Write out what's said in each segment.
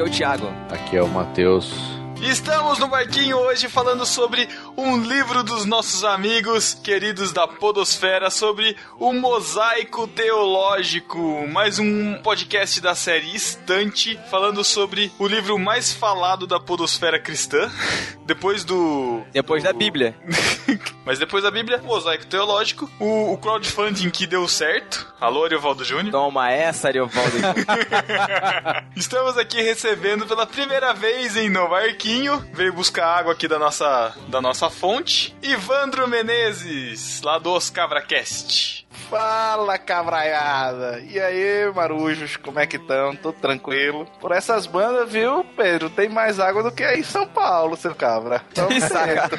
Aqui é o Thiago. Aqui é o Matheus. E estamos no barquinho hoje falando sobre um livro dos nossos amigos queridos da Podosfera sobre o mosaico teológico. Mais um podcast da série Estante falando sobre o livro mais falado da Podosfera cristã. Depois do. Depois da Bíblia. Mas depois da Bíblia, mosaico teológico, o, o crowdfunding que deu certo. Alô, Ariovaldo Júnior. Toma essa, Ariovaldo Júnior. Estamos aqui recebendo pela primeira vez em no barquinho. Veio buscar água aqui da nossa, da nossa fonte. Ivandro Menezes, lá do Oscabracast. Fala, cabraiada! E aí, marujos, como é que estão? Tudo tranquilo? Por essas bandas, viu, Pedro? Tem mais água do que aí em São Paulo, seu cabra. Certo.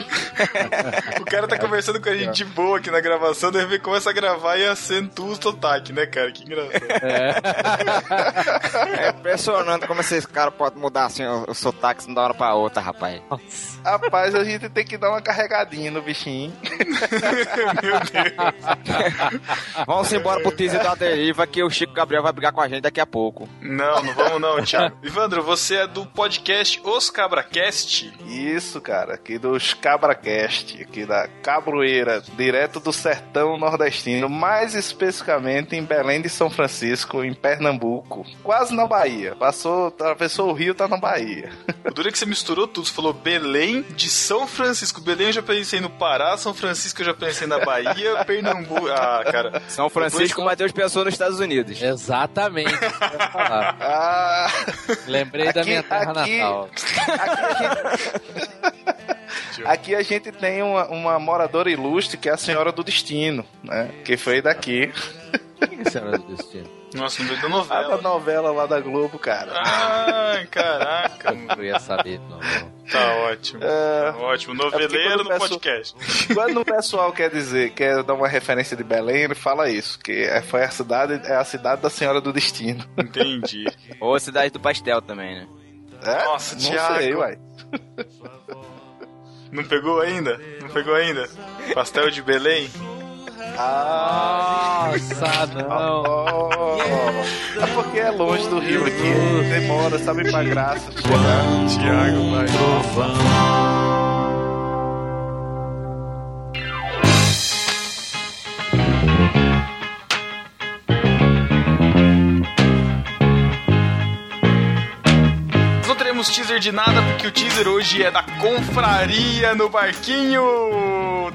o cara tá conversando com a gente de boa aqui na gravação, de repente começa a gravar e acentua o sotaque, né, cara? Que engraçado. É, é impressionante como esses caras podem mudar assim o, o sotaque de uma hora pra outra, rapaz. Rapaz, a gente tem que dar uma carregadinha no bichinho. Meu Deus. Vamos embora pro teaser da deriva que o Chico Gabriel vai brigar com a gente daqui a pouco. Não, não vamos não, Thiago. Ivandro, você é do podcast Os Cabracast? Isso, cara, aqui dos Cabracast, aqui da Cabroeira, direto do sertão nordestino, mais especificamente em Belém de São Francisco, em Pernambuco, quase na Bahia. Passou, atravessou o rio, tá na Bahia. O duro é que você misturou tudo, você falou Belém de São Francisco. Belém eu já pensei no Pará, São Francisco eu já pensei na Bahia, Pernambuco. Ah, cara. São Francisco. Matheus pensou nos Estados Unidos. Exatamente. ah, Lembrei aqui, da minha terra aqui, natal. Aqui a, gente... aqui a gente tem uma, uma, moradora ilustre que é a Senhora do Destino, né? Que foi daqui. Quem é a Senhora do Destino? Nossa, não da novela. A da novela lá da Globo, cara. Ai, caraca. Eu ia saber, não. Tá ótimo. É... Ótimo. Noveleiro é no peço... podcast. Quando o pessoal quer dizer, quer dar uma referência de Belém, ele fala isso, que é, foi a cidade, é a cidade da Senhora do Destino. Entendi. Ou a cidade do pastel também, né? É? Nossa, não Thiago. Sei, uai. Não pegou ainda? Não pegou ainda? Pastel de Belém? Nossa, não. Oh, é porque é longe do rio aqui. Demora, sabe, pra graça de chegar. Tiago, vai. teremos teaser de nada, porque o teaser hoje é da confraria no barquinho.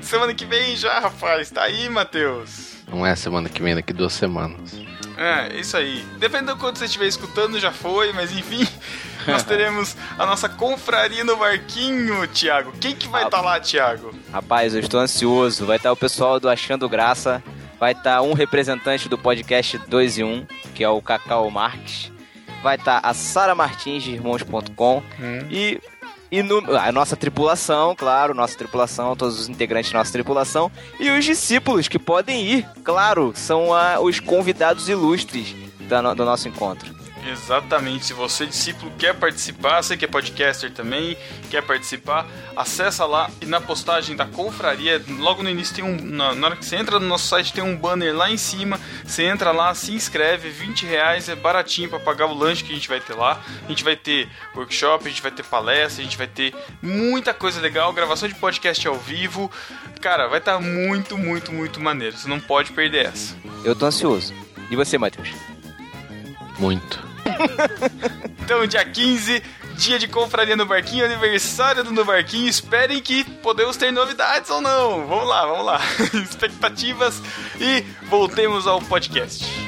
Semana que vem já, rapaz. Tá aí, Matheus. Não é semana que vem, daqui duas semanas. É, isso aí. Dependendo do quanto você estiver escutando, já foi, mas enfim. Nós teremos a nossa confraria no barquinho, Thiago. Quem que vai estar tá lá, Thiago? Rapaz, eu estou ansioso. Vai estar tá o pessoal do Achando Graça. Vai estar tá um representante do podcast 2 e 1, que é o Cacau Marques vai estar tá a Sara Martins de irmãos.com hum. e e a nossa tripulação, claro, nossa tripulação, todos os integrantes da nossa tripulação e os discípulos que podem ir, claro, são a, os convidados ilustres da, do nosso encontro. Exatamente. Se você, discípulo, quer participar, você que é podcaster também, quer participar, acessa lá e na postagem da confraria, logo no início tem um. Na, na hora que você entra no nosso site, tem um banner lá em cima. Você entra lá, se inscreve, 20 reais, é baratinho para pagar o lanche que a gente vai ter lá. A gente vai ter workshop, a gente vai ter palestra, a gente vai ter muita coisa legal, gravação de podcast ao vivo. Cara, vai estar tá muito, muito, muito maneiro. Você não pode perder essa. Eu tô ansioso. E você, Matheus? Muito. então, dia 15, dia de confraria no barquinho, aniversário do No Barquinho. Esperem que podemos ter novidades ou não. Vamos lá, vamos lá. Expectativas e voltemos ao podcast.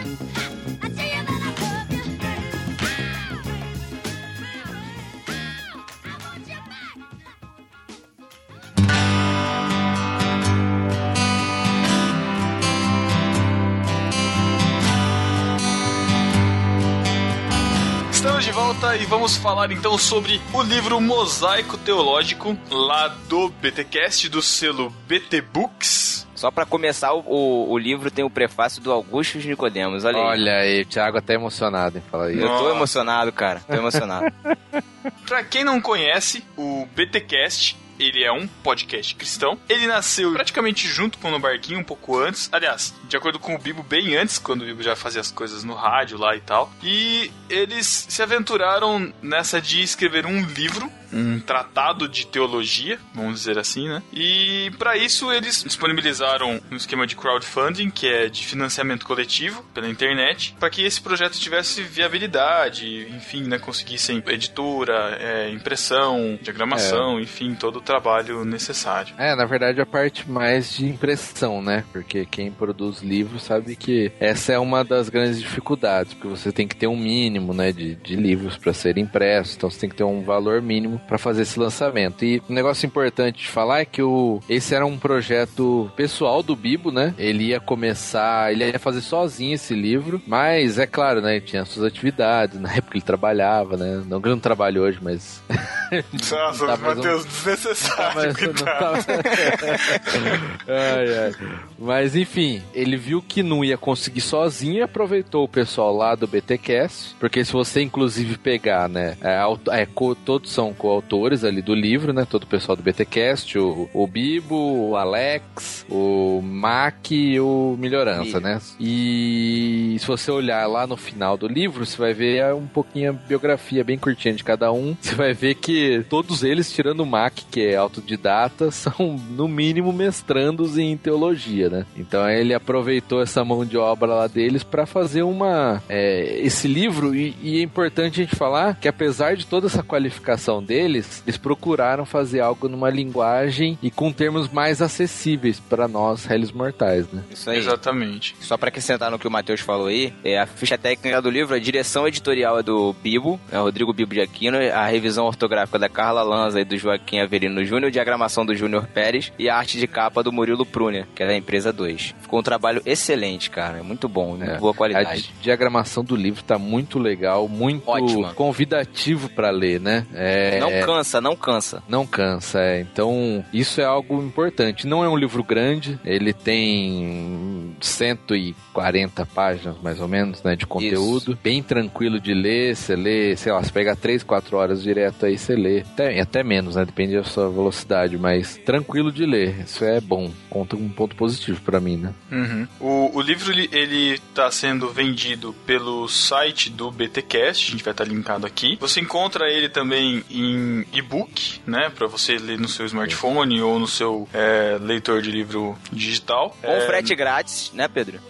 Volta e vamos falar então sobre o livro Mosaico Teológico, lá do BTcast, do selo BT Books. Só para começar, o, o, livro tem o prefácio do Augusto Nicodemos. Olha aí. Olha aí, o Thiago até emocionado em falar isso. Eu tô emocionado, cara. Tô emocionado. pra quem não conhece, o BTcast ele é um podcast cristão. Ele nasceu praticamente junto com o No Barquinho, um pouco antes. Aliás, de acordo com o Bibo, bem antes, quando o Bibo já fazia as coisas no rádio lá e tal. E eles se aventuraram nessa de escrever um livro um tratado de teologia, vamos dizer assim, né? E para isso eles disponibilizaram um esquema de crowdfunding, que é de financiamento coletivo pela internet, para que esse projeto tivesse viabilidade, enfim, né, conseguissem editura, é, impressão, diagramação, é. enfim, todo o trabalho necessário. É, na verdade a parte mais de impressão, né? Porque quem produz livros sabe que essa é uma das grandes dificuldades, porque você tem que ter um mínimo, né, de, de livros para serem impressos, então você tem que ter um valor mínimo para fazer esse lançamento. E um negócio importante de falar é que o, esse era um projeto pessoal do Bibo, né? Ele ia começar, ele ia fazer sozinho esse livro, mas é claro, né? Ele tinha suas atividades, na época ele trabalhava, né? Não que não trabalhe hoje, mas. Nossa, tá Matheus, um... desnecessário. Tá, mas, ai, ai. mas enfim, ele viu que não ia conseguir sozinho e aproveitou o pessoal lá do BTcast, porque se você inclusive pegar, né? É, é, todos são co autores ali do livro, né? Todo o pessoal do BTcast, o, o Bibo, o Alex, o Mac e o Melhorança, né? E se você olhar lá no final do livro, você vai ver um pouquinho a biografia bem curtinha de cada um. Você vai ver que todos eles, tirando o Mac, que é autodidata, são no mínimo mestrandos em teologia, né? Então ele aproveitou essa mão de obra lá deles para fazer uma é, esse livro e, e é importante a gente falar que apesar de toda essa qualificação dele deles, eles procuraram fazer algo numa linguagem e com termos mais acessíveis para nós, réis mortais, né? Isso aí. Exatamente. Só para acrescentar no que o Matheus falou aí, é a ficha técnica do livro, a direção editorial é do Bibo, é o Rodrigo Bibo de Aquino, a revisão ortográfica da Carla Lanza e do Joaquim Averino Júnior, diagramação do Júnior Pérez e a arte de capa do Murilo Prúnia, que é da empresa 2. Ficou um trabalho excelente, cara. É muito bom, muito é. boa qualidade. A diagramação do livro tá muito legal, muito Ótima. convidativo para ler, né? É, não cansa, não cansa. Não cansa, é. Então, isso é algo importante. Não é um livro grande, ele tem 140 páginas, mais ou menos, né, de conteúdo. Isso. Bem tranquilo de ler, você lê, sei lá, você pega 3, 4 horas direto aí, você lê. Até, até menos, né, depende da sua velocidade, mas tranquilo de ler. Isso é bom. Conta um ponto positivo para mim, né? Uhum. O, o livro, ele tá sendo vendido pelo site do BTcast, a gente vai estar tá linkado aqui. Você encontra ele também em e-book, né? Para você ler no seu smartphone ou no seu é, leitor de livro digital. Com é... frete grátis, né, Pedro?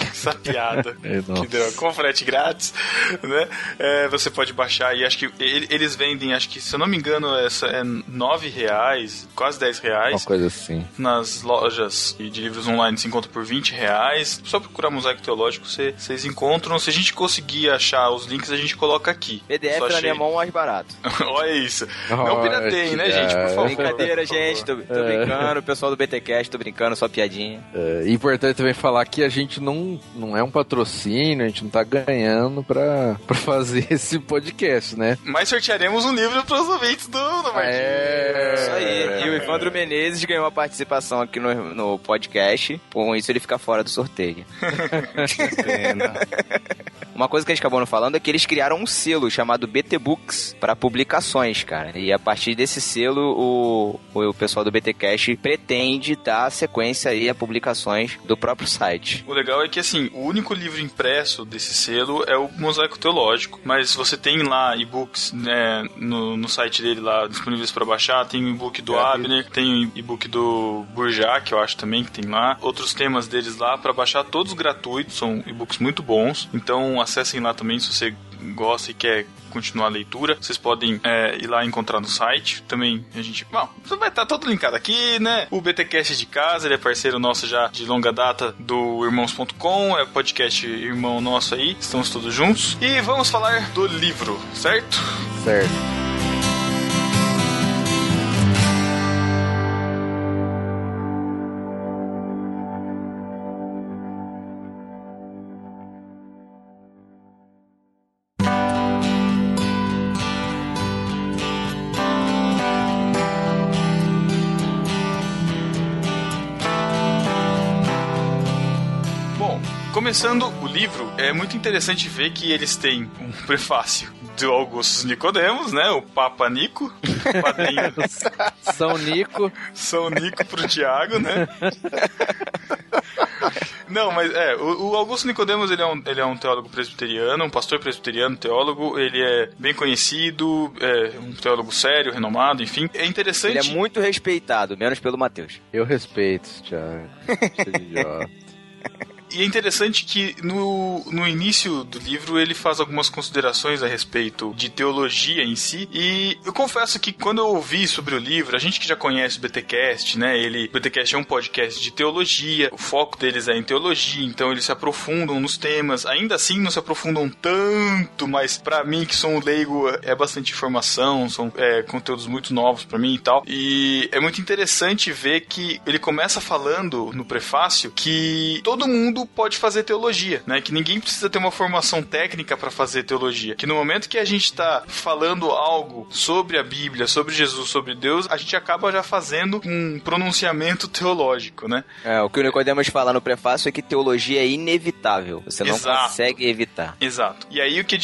Essa piada é, que deu. Com frete grátis, né? É, você pode baixar e acho que eles vendem, acho que, se eu não me engano, essa é nove reais, quase 10 reais. Uma coisa assim. Nas lojas de livros online se encontra por 20 reais. Só procurar Mosaico Teológico, vocês encontram. Se a gente conseguir achar os links, a gente coloca aqui. PDF na minha mão mais barato. Olha isso. Não pirateiem, né, gente? Por favor. Brincadeira, gente. Tô, tô é. brincando. O pessoal do BTCast, tô brincando, só piadinha. É importante também falar que a gente não, não é um patrocínio, a gente não tá ganhando pra, pra fazer esse podcast, né? Mas sortearemos um livro pros ouvintes do, do Martins. É. Isso aí. E o Evandro Menezes ganhou uma participação aqui no, no podcast. Com isso, ele fica fora do sorteio. que pena. Uma coisa que a gente acabou não falando é que eles criaram um selo chamado BT Books para publicações, cara. E a partir desse selo, o, o pessoal do BT Cash pretende dar sequência aí a publicações do próprio site. O legal é que, assim, o único livro impresso desse selo é o Mosaico Teológico, mas você tem lá e-books né, no, no site dele lá disponíveis para baixar. Tem o e-book do é, Abner, tem o e-book do Burjá, que eu acho também que tem lá. Outros temas deles lá para baixar, todos gratuitos, são e-books muito bons. Então, acessem lá também se você gosta e quer continuar a leitura, vocês podem é, ir lá encontrar no site. Também a gente. Bom, vai estar tá todo linkado aqui, né? O BTcast de casa, ele é parceiro nosso já de longa data do irmãos.com, é podcast irmão nosso aí, estamos todos juntos. E vamos falar do livro, certo? Certo. Começando o livro, é muito interessante ver que eles têm um prefácio do Augusto Nicodemos, né? O Papa Nico, padrinho São Nico. São Nico pro Tiago, né? Não, mas é, o, o Augusto Nicodemos ele é, um, ele é um teólogo presbiteriano, um pastor presbiteriano, teólogo, ele é bem conhecido, é um teólogo sério, renomado, enfim. É interessante. Ele é muito respeitado, menos pelo Mateus. Eu respeito, Thiago. E é interessante que no, no início do livro ele faz algumas considerações a respeito de teologia em si. E eu confesso que quando eu ouvi sobre o livro, a gente que já conhece o BTcast, né? Ele, o BTcast é um podcast de teologia, o foco deles é em teologia, então eles se aprofundam nos temas. Ainda assim, não se aprofundam tanto, mas para mim que sou um leigo é bastante informação, são é, conteúdos muito novos para mim e tal. E é muito interessante ver que ele começa falando no prefácio que todo mundo pode fazer teologia, né? Que ninguém precisa ter uma formação técnica para fazer teologia. Que no momento que a gente está falando algo sobre a Bíblia, sobre Jesus, sobre Deus, a gente acaba já fazendo um pronunciamento teológico, né? É, o que o Nicodemus fala no prefácio é que teologia é inevitável. Você não Exato. consegue evitar. Exato. E aí o que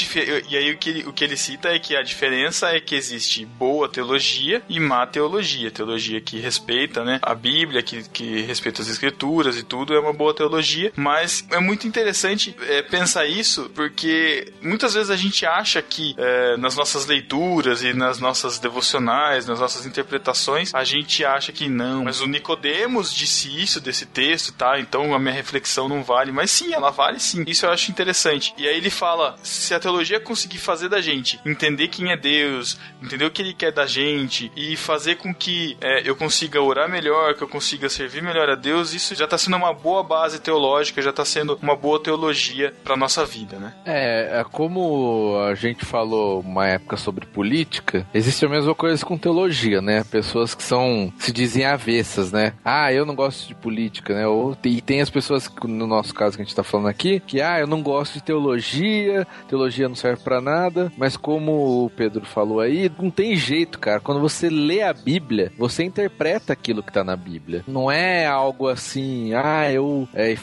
e aí o que, o que ele cita é que a diferença é que existe boa teologia e má teologia. Teologia que respeita, né, a Bíblia, que, que respeita as escrituras e tudo, é uma boa teologia. Mas é muito interessante é, pensar isso, porque muitas vezes a gente acha que é, nas nossas leituras e nas nossas devocionais, nas nossas interpretações, a gente acha que não. Mas o Nicodemos disse isso desse texto, tá? Então a minha reflexão não vale. Mas sim, ela vale sim. Isso eu acho interessante. E aí ele fala: se a teologia conseguir fazer da gente entender quem é Deus, entender o que ele quer da gente e fazer com que é, eu consiga orar melhor, que eu consiga servir melhor a Deus, isso já está sendo uma boa base teológica, já está sendo uma boa teologia para nossa vida, né? É, é como a gente falou uma época sobre política, existe a mesma coisa com teologia, né? Pessoas que são, se dizem avessas, né? Ah, eu não gosto de política, né? Ou, e tem as pessoas, que, no nosso caso que a gente tá falando aqui, que, ah, eu não gosto de teologia, teologia não serve para nada, mas como o Pedro falou aí, não tem jeito, cara. Quando você lê a Bíblia, você interpreta aquilo que tá na Bíblia. Não é algo assim, ah, eu. É, e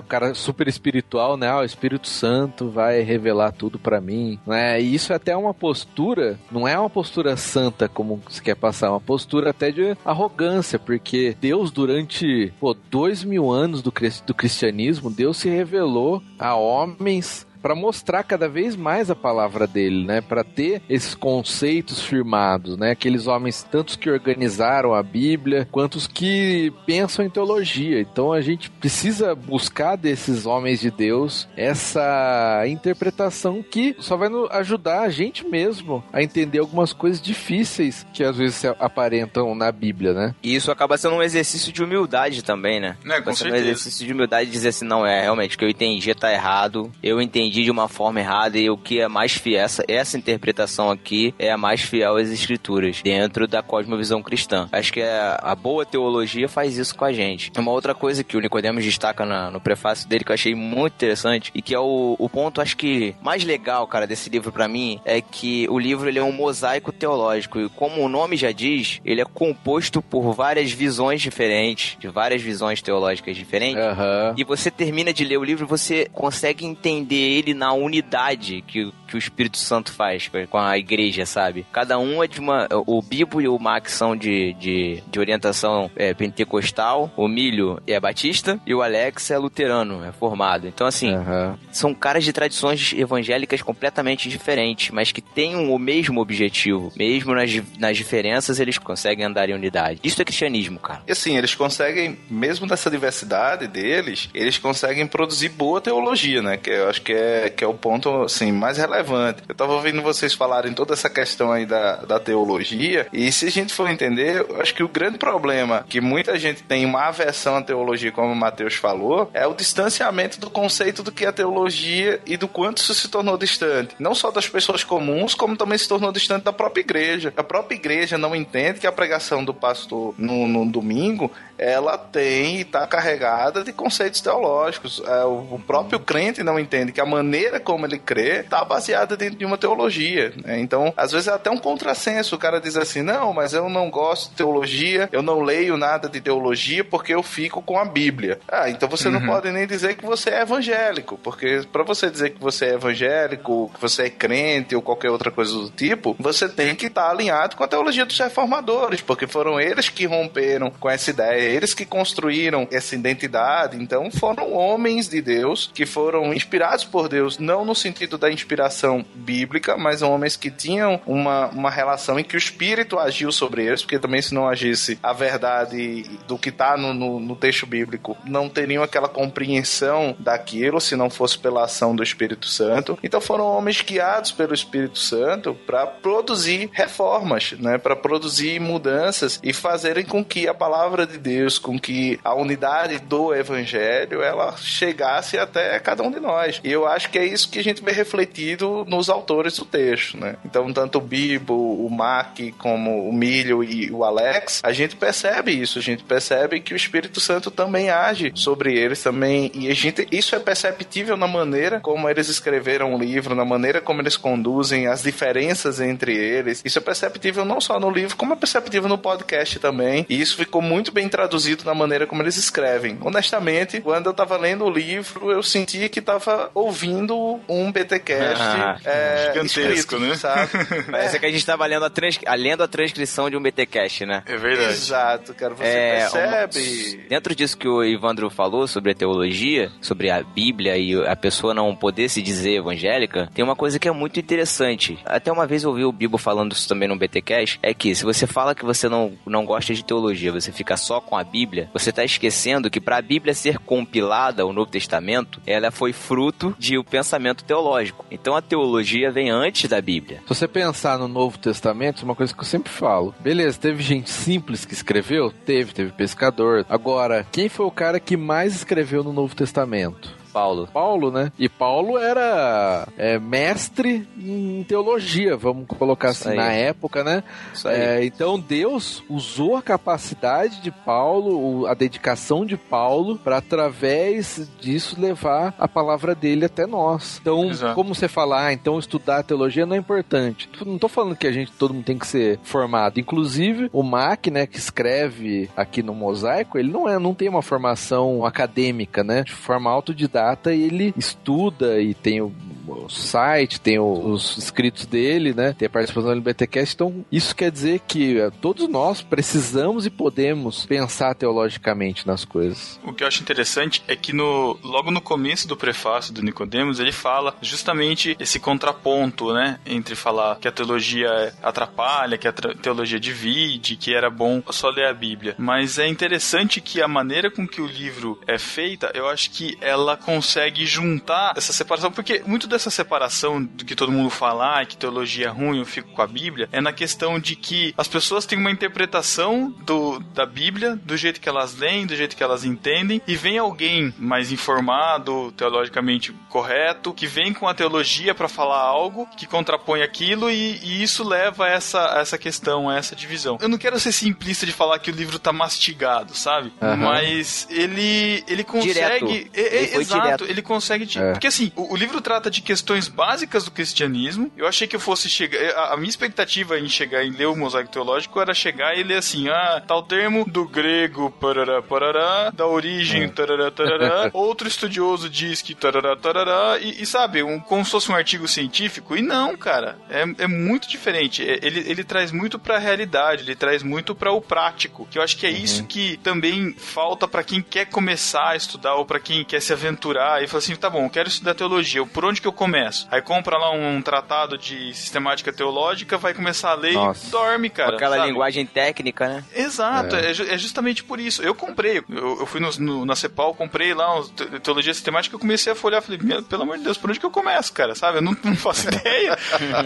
o cara super espiritual, né? Ah, o Espírito Santo vai revelar tudo para mim, né? E isso é até uma postura, não é uma postura santa como se quer passar, é uma postura até de arrogância, porque Deus, durante, pô, dois mil anos do, do cristianismo, Deus se revelou a homens para mostrar cada vez mais a palavra dele, né? Para ter esses conceitos firmados, né? Aqueles homens, tantos que organizaram a Bíblia, quanto os que pensam em teologia. Então a gente precisa buscar desses homens de Deus essa interpretação que só vai nos ajudar a gente mesmo a entender algumas coisas difíceis que às vezes se aparentam na Bíblia, né? E isso acaba sendo um exercício de humildade também, né? É, com Acaba sendo um exercício de humildade de dizer assim, não, é realmente o que eu entendi tá errado, eu entendi de uma forma errada e o que é mais fiel, essa, essa interpretação aqui é a mais fiel às escrituras, dentro da cosmovisão cristã. Acho que a, a boa teologia faz isso com a gente. Uma outra coisa que o Nicodemos destaca na- no prefácio dele que eu achei muito interessante e que é o, o ponto, acho que mais legal, cara, desse livro pra mim, é que o livro ele é um mosaico teológico e como o nome já diz, ele é composto por várias visões diferentes, de várias visões teológicas diferentes. Aham. E você termina de ler o livro e você consegue entender ele na unidade que, que o Espírito Santo faz com a igreja, sabe? Cada um é de uma. O Bibo e o Max são de, de, de orientação é, pentecostal, o Milho é batista e o Alex é luterano, é formado. Então, assim, Aham. são caras de tradições evangélicas completamente diferentes, mas que têm o mesmo objetivo. Mesmo nas, nas diferenças, eles conseguem andar em unidade. Isso é cristianismo, cara. E assim, eles conseguem, mesmo nessa diversidade deles, eles conseguem produzir boa teologia, né? Que eu acho que é, que é o ponto, assim, mais relevante. Eu tava ouvindo vocês falarem toda essa questão aí da, da teologia, e se a gente for entender, eu acho que o grande problema que muita gente tem uma aversão à teologia, como o Matheus falou, é o distanciamento do conceito do que é teologia e do quanto isso se tornou distante. Não só das pessoas comuns, como também se tornou distante da própria igreja. A própria igreja não entende que a pregação do pastor no, no domingo ela tem e está carregada de conceitos teológicos. É, o, o próprio crente não entende que a maneira como ele crê está baseada dentro de uma teologia. Né? Então, às vezes é até um contrassenso. O cara diz assim: não, mas eu não gosto de teologia, eu não leio nada de teologia porque eu fico com a Bíblia. Ah, então você uhum. não pode nem dizer que você é evangélico, porque para você dizer que você é evangélico, que você é crente ou qualquer outra coisa do tipo, você tem que estar tá alinhado com a teologia dos reformadores, porque foram eles que romperam com essa ideia, eles que construíram essa identidade. Então, foram homens de Deus que foram inspirados por Deus, não no sentido da inspiração bíblica, mas homens que tinham uma, uma relação em que o Espírito agiu sobre eles, porque também se não agisse a verdade do que está no, no, no texto bíblico, não teriam aquela compreensão daquilo se não fosse pela ação do Espírito Santo. Então foram homens guiados pelo Espírito Santo para produzir reformas, né, para produzir mudanças e fazerem com que a palavra de Deus, com que a unidade do evangelho, ela chegasse até cada um de nós. E eu acho que é isso que a gente vê refletido nos autores do texto, né? Então, tanto o Bibo, o Mac, como o Milho e o Alex, a gente percebe isso, a gente percebe que o Espírito Santo também age sobre eles também, e a gente, isso é perceptível na maneira como eles escreveram o livro, na maneira como eles conduzem as diferenças entre eles. Isso é perceptível não só no livro, como é perceptível no podcast também, e isso ficou muito bem traduzido na maneira como eles escrevem. Honestamente, quando eu tava lendo o livro, eu senti que tava ouvindo um BTcast ah, é, gigantesco, escrito, né? Sabe? Parece é. que a gente tava lendo a, trans... lendo a transcrição de um BTcast, né? É verdade. Exato, cara. Você é, percebe. Uma... Dentro disso que o Ivandro falou sobre a teologia, sobre a Bíblia e a pessoa não poder se dizer evangélica, tem uma coisa que é muito interessante. Até uma vez eu ouvi o Bibo falando isso também no BTcast, é que se você fala que você não, não gosta de teologia, você fica só com a Bíblia, você está esquecendo que para a Bíblia ser compilada, o Novo Testamento, ela foi fruto de um pensamento teológico. Então a teologia vem antes da Bíblia. Se você pensar no Novo Testamento, uma coisa que eu sempre falo. Beleza, teve gente simples que escreveu? Teve, teve pescador. Agora, quem foi o cara que mais escreveu no Novo Testamento? Paulo. Paulo, né? E Paulo era é, mestre em teologia, vamos colocar Isso assim, aí. na época, né? É, então Deus usou a capacidade de Paulo, a dedicação de Paulo, para através disso levar a palavra dele até nós. Então, Exato. como você falar, ah, então estudar teologia não é importante. Não tô falando que a gente todo mundo tem que ser formado. Inclusive, o Mac, né, que escreve aqui no Mosaico, ele não é, não tem uma formação acadêmica, né, de forma autodidata data e ele estuda e tem o o site, tem o, os inscritos dele, né? Tem a participação do LBTcast. Então, isso quer dizer que uh, todos nós precisamos e podemos pensar teologicamente nas coisas. O que eu acho interessante é que no, logo no começo do prefácio do Nicodemos, ele fala justamente esse contraponto, né? Entre falar que a teologia atrapalha, que a teologia divide, que era bom só ler a Bíblia. Mas é interessante que a maneira com que o livro é feita, eu acho que ela consegue juntar essa separação, porque muito dessa separação do que todo mundo fala, que teologia é ruim, eu fico com a Bíblia, é na questão de que as pessoas têm uma interpretação do, da Bíblia, do jeito que elas leem, do jeito que elas entendem, e vem alguém mais informado, teologicamente correto, que vem com a teologia para falar algo que contrapõe aquilo, e, e, isso leva a essa, a essa questão, a essa divisão. Eu não quero ser simplista de falar que o livro tá mastigado, sabe? Uhum. Mas ele, ele consegue. É, é, ele exato, direto. ele consegue. É. Porque assim, o, o livro trata de questões básicas do cristianismo. Eu achei que eu fosse chegar. A, a minha expectativa em chegar em ler o mosaico teológico era chegar e ler assim: ah, tal termo do grego, parará, parará, da origem, é. tarará, tarará. Outro estudioso diz que tarará, tarará. E, e, sabe, um, como se fosse um artigo científico. E não, cara. É, é muito diferente. É, ele, ele traz muito pra realidade, ele traz muito para o prático. Que eu acho que é uhum. isso que também falta para quem quer começar a estudar ou para quem quer se aventurar e falar assim: tá bom, eu quero estudar teologia. Por onde que eu começo. Aí compra lá um tratado de sistemática teológica, vai começar a ler Nossa. e dorme, cara. Com aquela sabe? linguagem técnica, né? Exato, é. É, é, justamente por isso. Eu comprei, eu, eu fui no, no, na CEPAL, comprei lá um, teologia sistemática, eu comecei a folhear, falei, pelo amor de Deus, por onde que eu começo, cara? Sabe? Eu não, não faço ideia.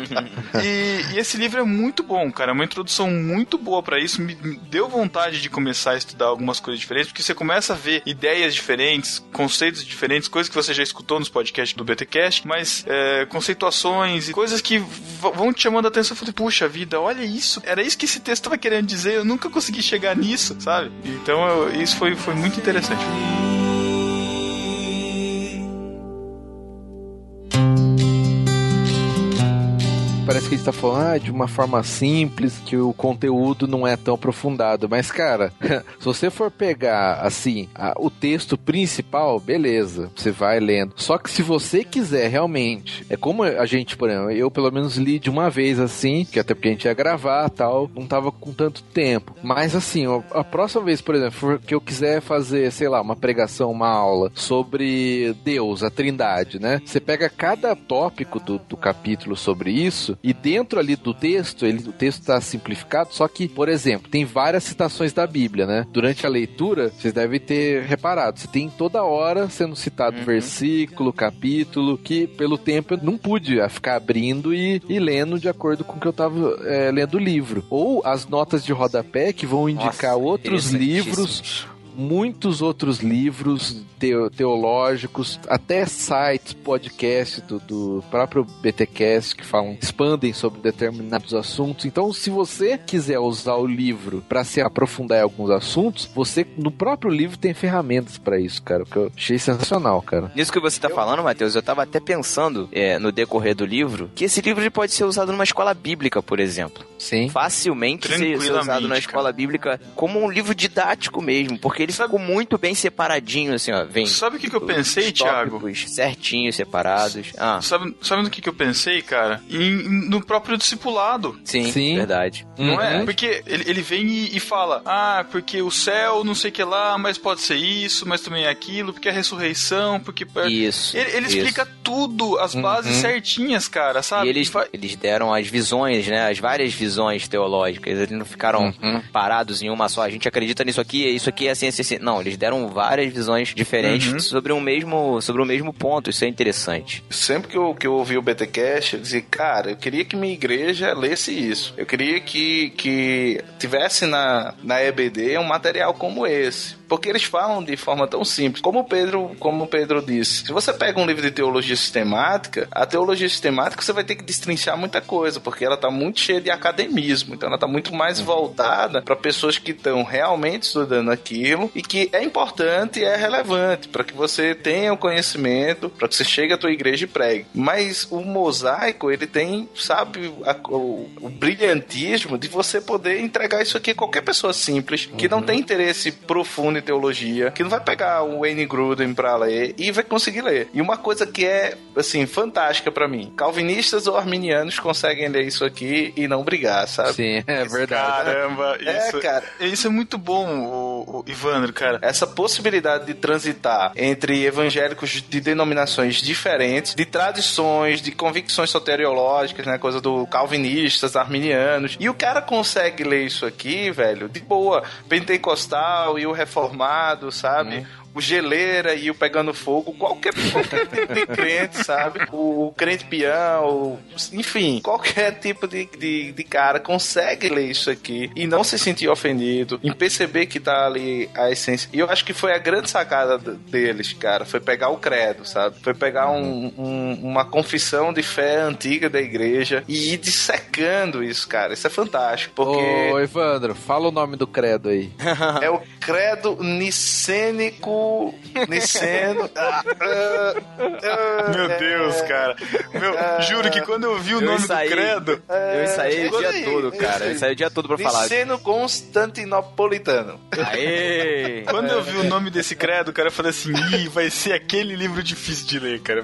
e, e, esse livro é muito bom, cara, é uma introdução muito boa para isso, me, me deu vontade de começar a estudar algumas coisas diferentes, porque você começa a ver ideias diferentes, conceitos diferentes, coisas que você já escutou nos podcasts do BTcast, mas é, conceituações e coisas que vão te chamando a atenção. Eu falei, puxa vida, olha isso. Era isso que esse texto estava querendo dizer. Eu nunca consegui chegar nisso, sabe? Então eu, isso foi, foi muito interessante. Está falando ah, de uma forma simples, que o conteúdo não é tão aprofundado. Mas, cara, se você for pegar, assim, a, o texto principal, beleza, você vai lendo. Só que se você quiser realmente, é como a gente, por exemplo, eu pelo menos li de uma vez assim, que até porque a gente ia gravar tal, não tava com tanto tempo. Mas assim, a próxima vez, por exemplo, que eu quiser fazer, sei lá, uma pregação, uma aula sobre Deus, a Trindade, né? Você pega cada tópico do, do capítulo sobre isso e dentro ali do texto, ele, o texto está simplificado, só que, por exemplo, tem várias citações da Bíblia, né? Durante a leitura, vocês devem ter reparado, você tem toda hora sendo citado uhum. versículo, capítulo, que pelo tempo eu não pude ficar abrindo e, e lendo de acordo com o que eu estava é, lendo o livro. Ou as notas de rodapé que vão indicar Nossa, outros livros muitos outros livros teológicos, até sites, podcasts do, do próprio BTcast que falam, expandem sobre determinados assuntos. Então, se você quiser usar o livro para se aprofundar em alguns assuntos, você no próprio livro tem ferramentas para isso, cara, que eu achei sensacional, cara. Nisso que você tá falando, Matheus, eu tava até pensando é, no decorrer do livro que esse livro pode ser usado numa escola bíblica, por exemplo. Sim. Facilmente ser usado na escola bíblica como um livro didático mesmo, porque ele ficou muito bem separadinho, assim, ó. Vem sabe o que, que eu pensei, Thiago? Certinhos, separados. Ah. Sabe, sabe no que, que eu pensei, cara? Em, no próprio discipulado. Sim, Sim. verdade. Não é? uhum. é? Porque ele, ele vem e, e, fala: ah, porque o céu, não sei o que lá, mas pode ser isso, mas também é aquilo, porque a ressurreição, porque. Isso. Ele, ele isso. explica tudo, as bases uhum. certinhas, cara, sabe? E eles, eles deram as visões, né? As várias visões teológicas. Eles não ficaram uhum. parados em uma só. A gente acredita nisso aqui, isso aqui é assim, assim, assim. Não, eles deram várias visões diferentes uhum. sobre um mesmo sobre o mesmo ponto. Isso é interessante. Sempre que eu, que eu ouvi o BTcast, eu dizia, cara, eu queria que minha igreja lesse isso. Eu queria que, que tivesse na, na EBD um material como esse porque eles falam de forma tão simples. Como o Pedro, como Pedro disse, se você pega um livro de teologia sistemática, a teologia sistemática você vai ter que destrinchar muita coisa, porque ela está muito cheia de academismo, então ela está muito mais uhum. voltada para pessoas que estão realmente estudando aquilo e que é importante e é relevante para que você tenha o conhecimento, para que você chegue à tua igreja e pregue. Mas o mosaico, ele tem, sabe, a, o, o, brilhantismo de você poder entregar isso aqui a qualquer pessoa simples que uhum. não tem interesse profundo em teologia, que não vai pegar o Wayne Gruden pra ler e vai conseguir ler. E uma coisa que é, assim, fantástica para mim: calvinistas ou arminianos conseguem ler isso aqui e não brigar, sabe? Sim, é verdade. Caramba, é, isso, cara. isso é muito bom, o, o Ivandro, cara. Essa possibilidade de transitar entre evangélicos de denominações diferentes, de tradições, de convicções soteriológicas, né? Coisa do calvinistas, arminianos. E o cara consegue ler isso aqui, velho, de boa. Pentecostal e o reformado formado, sabe? Uhum o geleira e o pegando fogo, qualquer, qualquer tipo de crente, sabe? O, o crente peão, enfim, qualquer tipo de, de, de, cara consegue ler isso aqui e não se sentir ofendido, em perceber que tá ali a essência. E eu acho que foi a grande sacada deles, cara, foi pegar o credo, sabe? Foi pegar um, um, uma confissão de fé antiga da igreja e ir dissecando isso, cara. Isso é fantástico, porque... Ô, Evandro, fala o nome do credo aí. é o credo nicênico Niceno. Ah, ah, ah, Meu Deus, cara. Meu, juro que quando eu vi o eu nome ensaiei, do credo. Eu ensaiei o dia todo, cara. Eu ensaiei o dia todo pra falar. Niceno Constantinopolitano. Aê! Quando eu vi o nome desse credo, cara, eu falei assim: Ih, vai ser aquele livro difícil de ler, cara.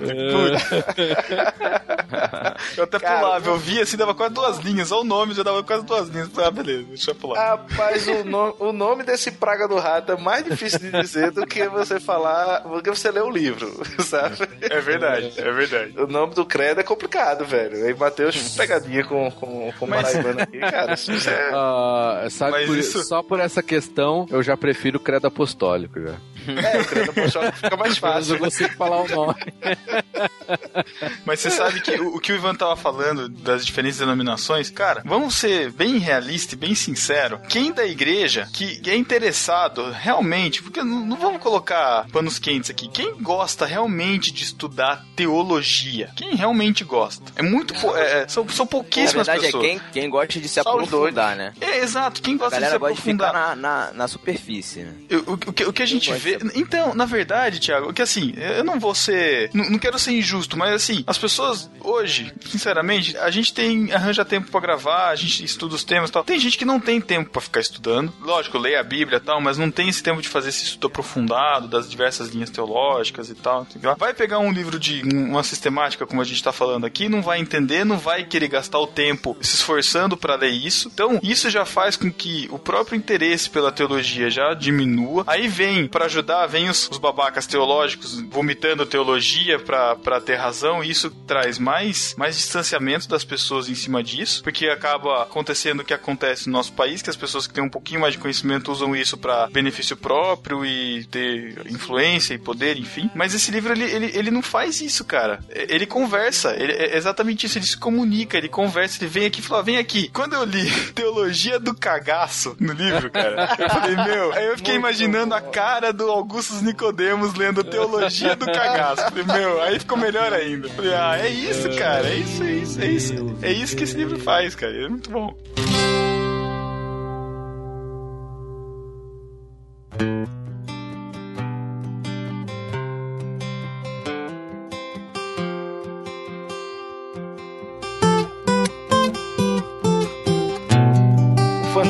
eu até cara, pulava, eu via assim, dava quase duas linhas. Olha o nome, já dava quase duas linhas. Ah, beleza, deixa eu pular. Rapaz, o, no, o nome desse praga do rato é mais difícil de dizer do que você falar, porque você lê o livro, sabe? É verdade, é verdade. O nome do credo é complicado, velho. Aí Matheus pegadinha com, com, com Mas... Maraibana aqui, cara. Isso é... Uh, sabe, por, isso... só por essa questão, eu já prefiro o credo apostólico já. É, o credo apostólico fica mais fácil. eu consigo falar o nome. Mas você sabe que o, o, que o Ivan tava falando das diferentes denominações, cara, vamos ser bem realista e bem sincero. Quem da igreja que é interessado realmente, porque não, não vamos colocar panos quentes aqui, quem gosta realmente de estudar teologia? Quem realmente gosta? É muito. É, é, são, são pouquíssimas Na verdade, pessoas. é quem, quem gosta de se Só aprofundar, né? É, exato. Quem gosta de se aprofundar. Gosta de ficar na, na, na superfície, né? O, o, o, que, o que a gente vê Então, na verdade, Thiago, que assim, eu não vou ser. Não, quero ser injusto, mas assim, as pessoas hoje, sinceramente, a gente tem. arranja tempo para gravar, a gente estuda os temas e tal. Tem gente que não tem tempo para ficar estudando. Lógico, leia a Bíblia e tal, mas não tem esse tempo de fazer esse estudo aprofundado das diversas linhas teológicas e tal. Vai pegar um livro de uma sistemática, como a gente tá falando aqui, não vai entender, não vai querer gastar o tempo se esforçando para ler isso. Então, isso já faz com que o próprio interesse pela teologia já diminua. Aí vem, para ajudar, vem os, os, babacas teológicos vomitando teologia para ter razão, e isso traz mais, mais distanciamento das pessoas em cima disso, porque acaba acontecendo o que acontece no nosso país, que as pessoas que têm um pouquinho mais de conhecimento usam isso para benefício próprio e ter influência e poder, enfim. Mas esse livro, ele, ele, ele não faz isso, cara. Ele conversa, ele, é exatamente isso, ele se comunica, ele conversa, ele vem aqui e fala, vem aqui. Quando eu li Teologia do Cagaço no livro, cara, eu falei, meu, aí eu fiquei Muito imaginando bom. a cara do Augustus Nicodemos lendo Teologia do Cagaço. Meu, aí ficou melhor ainda. Falei, ah, é isso, cara, é isso, é isso, é isso. É isso que esse livro faz, cara. É muito bom.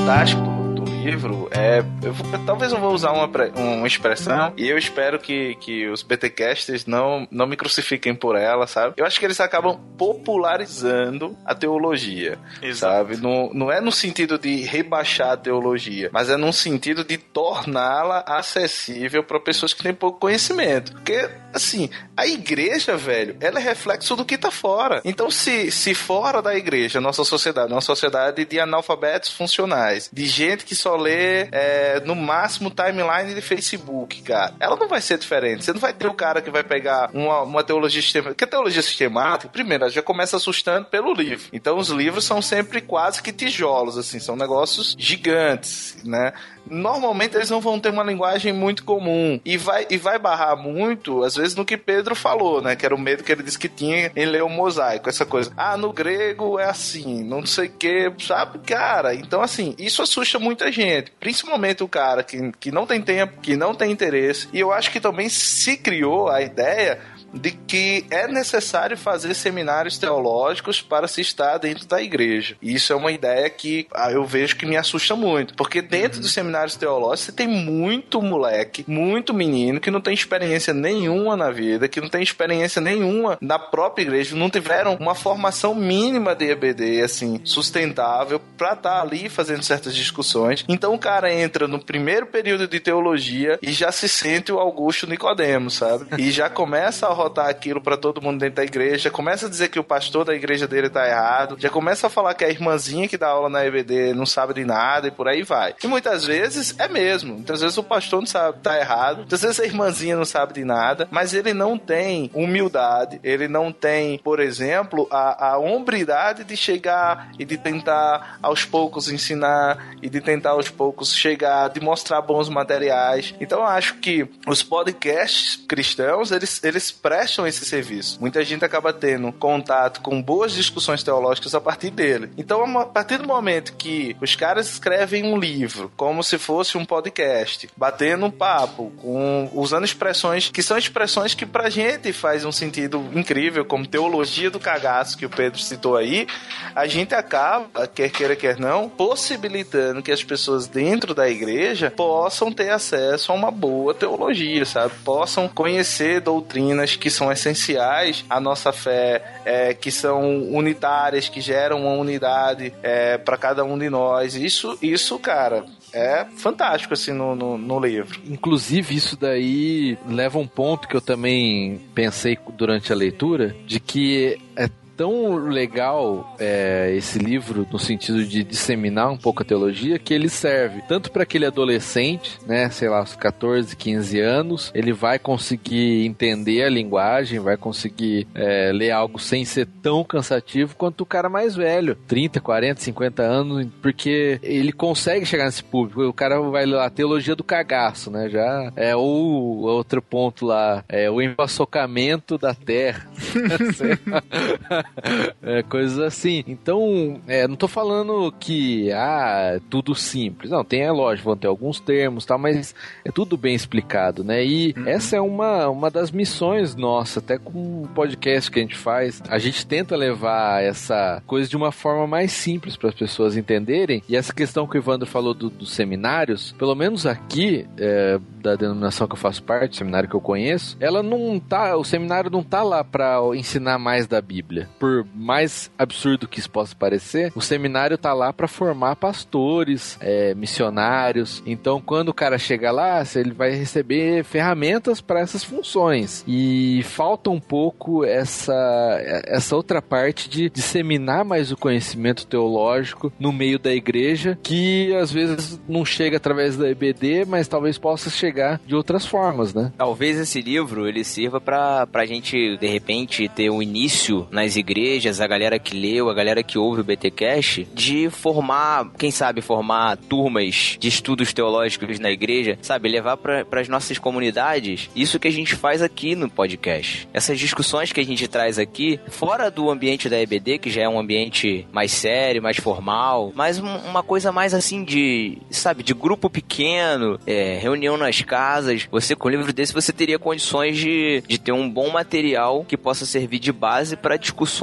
fantástico do, do livro é. Eu vou, talvez eu vou usar uma, uma expressão e eu espero que, que os BTcasters não, não me crucifiquem por ela, sabe? Eu acho que eles acabam popularizando a teologia, Exato. sabe? Não, não é no sentido de rebaixar a teologia, mas é no sentido de torná-la acessível para pessoas que têm pouco conhecimento. Porque, assim, a igreja, velho, ela é reflexo do que tá fora. Então, se, se fora da igreja, nossa sociedade, uma sociedade de analfabetos funcionais, de gente que só lê é, no máximo timeline de Facebook, cara, ela não vai ser diferente. Você não vai ter o cara que vai pegar uma, uma teologia sistemática. Porque a teologia sistemática, primeiro, ela já começa assustando pelo livro. Então, os livros são sempre quase que tijolos, assim, são negócios gigantes, né? Normalmente eles não vão ter uma linguagem muito comum e vai, e vai barrar muito, às vezes, no que Pedro falou, né? Que era o medo que ele disse que tinha em ler o mosaico, essa coisa. Ah, no grego é assim, não sei o que, sabe, cara? Então, assim, isso assusta muita gente, principalmente o cara que, que não tem tempo, que não tem interesse, e eu acho que também se criou a ideia de que é necessário fazer seminários teológicos para se estar dentro da igreja. E isso é uma ideia que ah, eu vejo que me assusta muito, porque dentro dos seminários teológicos você tem muito moleque, muito menino que não tem experiência nenhuma na vida, que não tem experiência nenhuma na própria igreja, não tiveram uma formação mínima de EBD assim sustentável para estar tá ali fazendo certas discussões. Então o cara entra no primeiro período de teologia e já se sente o Augusto Nicodemo, sabe? E já começa a rotar aquilo para todo mundo dentro da igreja, começa a dizer que o pastor da igreja dele tá errado, já começa a falar que a irmãzinha que dá aula na EBD não sabe de nada e por aí vai. E muitas vezes é mesmo. Muitas vezes o pastor não sabe, tá errado. Muitas vezes a irmãzinha não sabe de nada, mas ele não tem humildade, ele não tem, por exemplo, a, a hombridade de chegar e de tentar aos poucos ensinar e de tentar aos poucos chegar, de mostrar bons materiais. Então eu acho que os podcasts cristãos, eles, eles prestam esse serviço. Muita gente acaba tendo contato com boas discussões teológicas a partir dele. Então, a partir do momento que os caras escrevem um livro como se fosse um podcast, batendo um papo, com, usando expressões que são expressões que pra gente faz um sentido incrível, como teologia do cagaço que o Pedro citou aí, a gente acaba, quer queira, quer não, possibilitando que as pessoas dentro da igreja possam ter acesso a uma boa teologia, sabe? Possam conhecer doutrinas que são essenciais à nossa fé, é, que são unitárias, que geram uma unidade é, para cada um de nós. Isso, isso, cara, é fantástico assim no, no, no, livro. Inclusive, isso daí leva um ponto que eu também pensei durante a leitura, de que é tão legal é, esse livro no sentido de disseminar um pouco a teologia que ele serve tanto para aquele adolescente, né, sei lá, os 14, 15 anos, ele vai conseguir entender a linguagem, vai conseguir é, ler algo sem ser tão cansativo quanto o cara mais velho, 30, 40, 50 anos, porque ele consegue chegar nesse público. O cara vai ler a teologia do cagaço, né, já é ou outro ponto lá, é o embaçocamento da terra. é, coisas assim. Então, é, não tô falando que, ah, é tudo simples. Não, tem, é lógico, vão ter alguns termos tal, mas é tudo bem explicado, né? E uhum. essa é uma, uma das missões nossa, até com o podcast que a gente faz, a gente tenta levar essa coisa de uma forma mais simples para as pessoas entenderem. E essa questão que o Evandro falou do, dos seminários, pelo menos aqui, é, da denominação que eu faço parte, seminário que eu conheço, ela não tá, o seminário não tá lá para ensinar mais da Bíblia. Por mais absurdo que isso possa parecer, o seminário tá lá para formar pastores, é, missionários. Então, quando o cara chega lá, ele vai receber ferramentas para essas funções. E falta um pouco essa, essa outra parte de disseminar mais o conhecimento teológico no meio da igreja, que às vezes não chega através da EBD, mas talvez possa chegar de outras formas, né? Talvez esse livro ele sirva para a gente, de repente, ter um início nas igrejas, a galera que leu, a galera que ouve o BT Cash, de formar, quem sabe, formar turmas de estudos teológicos na igreja, sabe? Levar para as nossas comunidades isso que a gente faz aqui no podcast. Essas discussões que a gente traz aqui, fora do ambiente da EBD, que já é um ambiente mais sério, mais formal, mas uma coisa mais assim de, sabe, de grupo pequeno, é, reunião nas casas. Você, com um livro desse, você teria condições de, de ter um bom material que possa servir de base para discussões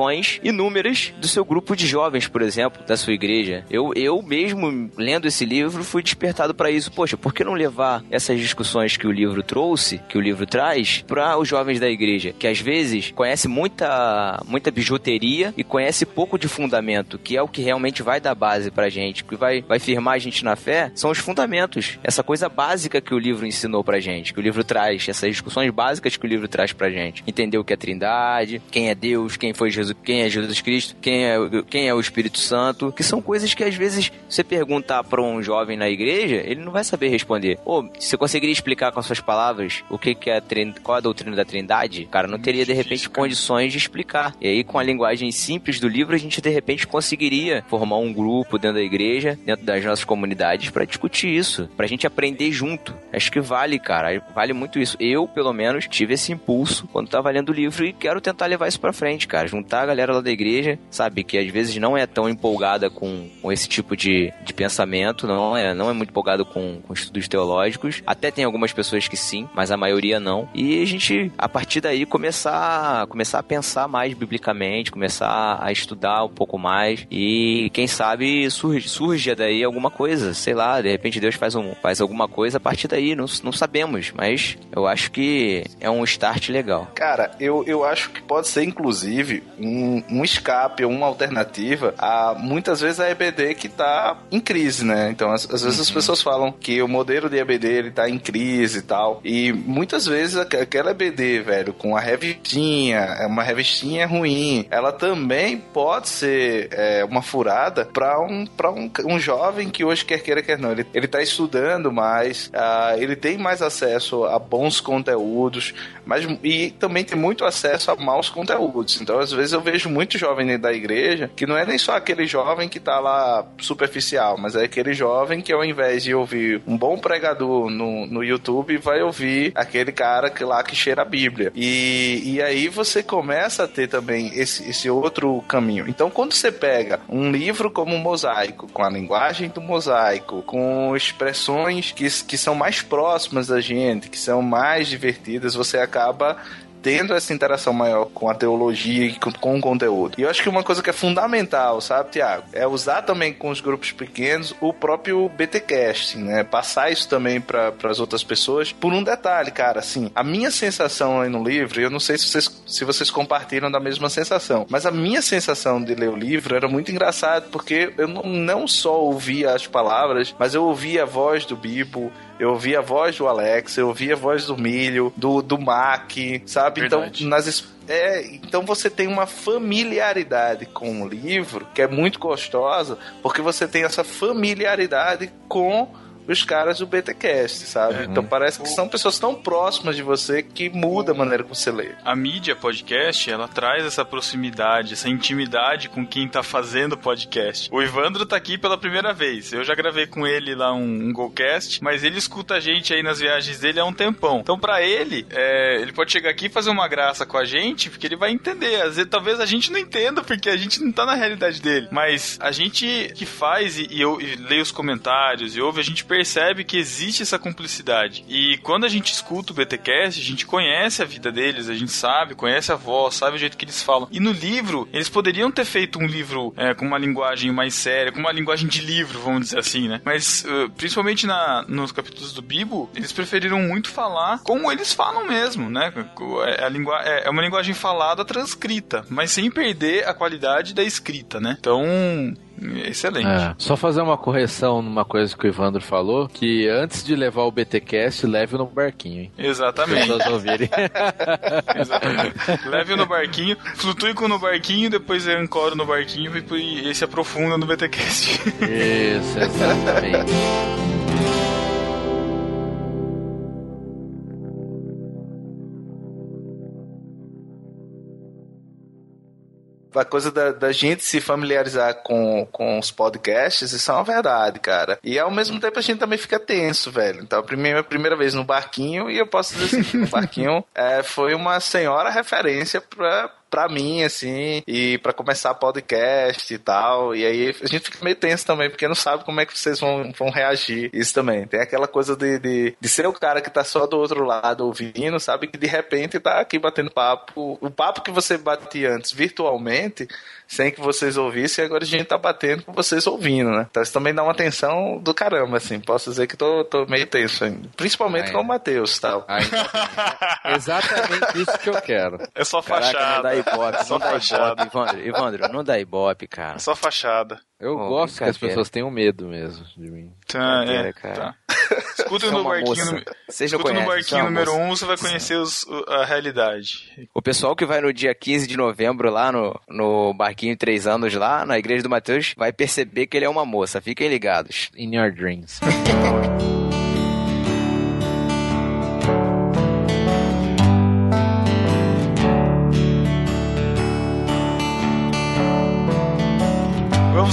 inúmeras do seu grupo de jovens, por exemplo, da sua igreja. Eu, eu mesmo, lendo esse livro, fui despertado para isso. Poxa, por que não levar essas discussões que o livro trouxe, que o livro traz, para os jovens da igreja, que às vezes conhece muita, muita bijuteria e conhece pouco de fundamento, que é o que realmente vai dar base pra gente, que vai, vai firmar a gente na fé, são os fundamentos. Essa coisa básica que o livro ensinou pra gente, que o livro traz, essas discussões básicas que o livro traz pra gente. Entender o que é Trindade, quem é Deus, quem foi Jesus, quem é Jesus Cristo, quem é, quem é o Espírito Santo, que são coisas que às vezes você perguntar para um jovem na igreja, ele não vai saber responder. Ou você conseguiria explicar com as suas palavras o que, que é a qual é a doutrina da Trindade? Cara, não teria de repente condições de explicar. E aí com a linguagem simples do livro, a gente de repente conseguiria formar um grupo dentro da igreja, dentro das nossas comunidades para discutir isso, pra gente aprender junto. Acho que vale, cara. Vale muito isso. Eu, pelo menos, tive esse impulso quando tava lendo o livro e quero tentar levar isso pra frente, cara. Juntar a galera lá da igreja, sabe? Que às vezes não é tão empolgada com, com esse tipo de, de pensamento, não é, não é muito empolgado com, com estudos teológicos. Até tem algumas pessoas que sim, mas a maioria não. E a gente, a partir daí, começar, começar a pensar mais biblicamente, começar a estudar um pouco mais e quem sabe surge, surge daí alguma coisa, sei lá, de repente Deus faz, um, faz alguma coisa a partir daí, não, não sabemos, mas eu acho que é um start legal. Cara, eu, eu acho que pode ser, inclusive, um, um escape, uma alternativa a muitas vezes a EBD que tá em crise, né? Então, às, às vezes uhum. as pessoas falam que o modelo de EBD ele tá em crise e tal. E muitas vezes aquela EBD, velho, com a revistinha, é uma revistinha ruim, ela também pode ser é, uma furada para um, pra um, um jovem que hoje quer queira, quer não. Ele, ele tá estudando mais, uh, ele tem mais acesso a bons conteúdos, mas e também tem muito acesso a maus conteúdos. Então, às vezes eu vejo muito jovem da igreja que não é nem só aquele jovem que tá lá superficial, mas é aquele jovem que ao invés de ouvir um bom pregador no, no YouTube, vai ouvir aquele cara que lá que cheira a Bíblia. E, e aí você começa a ter também esse, esse outro caminho. Então, quando você pega um livro como o Mosaico, com a linguagem do mosaico, com expressões que, que são mais próximas da gente, que são mais divertidas, você acaba tendo essa interação maior com a teologia e com, com, o conteúdo. E eu acho que uma coisa que é fundamental, sabe, Tiago, é usar também com os grupos pequenos o próprio BTcast, né? Passar isso também para as outras pessoas. Por um detalhe, cara, assim, a minha sensação aí no livro, eu não sei se vocês, se vocês compartilham da mesma sensação, mas a minha sensação de ler o livro era muito engraçado porque eu não, não só ouvia as palavras, mas eu ouvia a voz do Bibo, eu ouvi a voz do Alex, eu ouvi a voz do Milho, do, do Mac, sabe? Então, Verdade. Então, nas é, então você tem uma familiaridade com o livro que é muito gostosa, porque você tem essa familiaridade com os caras do BTcast, sabe? É. Então parece que são pessoas tão próximas de você que muda a maneira como você lê. A mídia podcast, ela traz essa proximidade, essa intimidade com quem tá fazendo o podcast. O Ivandro tá aqui pela primeira vez. Eu já gravei com ele lá um, um Golcast, mas ele escuta a gente aí nas viagens dele há um tempão. Então, pra ele, é, ele pode chegar aqui e fazer uma graça com a gente, porque ele vai entender. Às vezes, talvez a gente não entenda, porque a gente não tá na realidade dele. Mas a gente que faz e, e, eu- e lê os comentários e ouve, a gente percebe que existe essa cumplicidade. E quando a gente escuta o BTcast, a gente conhece a vida deles, a gente sabe, conhece a voz, sabe o jeito que eles falam. E no livro, eles poderiam ter feito um livro é, com uma linguagem mais séria, com uma linguagem de livro, vamos dizer assim, né? Mas, uh, principalmente na, nos capítulos do Bibo, eles preferiram muito falar como eles falam mesmo, né? É, lingua é é uma linguagem falada transcrita, mas sem perder a qualidade da escrita, né? Então, excelente. É, só fazer uma correção numa coisa que o Ivandro falou, que antes de levar o BTcast, leve no barquinho, hein? Exatamente. Pra ouvirem. Exatamente. Leve no barquinho, flutue com no barquinho, depois ancora no barquinho e, e se aprofunda no BTcast. Isso, exatamente. A coisa da, da gente se familiarizar com, com os podcasts, isso é uma verdade, cara. E ao mesmo tempo a gente também fica tenso, velho. Então, a primeira, primeira vez no barquinho, e eu posso dizer assim, o barquinho é, foi uma senhora referência pra, pra mim, assim, e pra começar podcast e tal. E aí a gente fica meio tenso também, porque não sabe como é que vocês vão, vão reagir. Isso também. Tem aquela coisa de, de, de ser o cara que tá só do outro lado ouvindo, sabe? Que de repente tá aqui batendo papo. O papo que você batia antes virtualmente, sem que vocês ouvissem, agora a gente tá batendo com vocês ouvindo, né? Então isso também dá uma tensão do caramba, assim. Posso dizer que tô, tô meio tenso ainda. Principalmente Ah, é. com o Matheus e tal. Ainda bem. Exatamente isso que eu quero. É só Caraca, fachada. Ibope, Só não dá fachada. ibope, Evandro. Evandro, não dá ibope, cara. Só fachada. Eu Oh, gosto que as pessoas tenham medo mesmo de mim. Tá, é, cara. tá. Escuta no barquinho, no, escuta no conhecem, você é barquinho número moça. 1, um, você vai conhecer os- a realidade. O pessoal que vai no dia 15 de novembro lá no, no barquinho três anos lá, na igreja do Mateus, vai perceber que ele é uma moça. Fiquem ligados. In your dreams.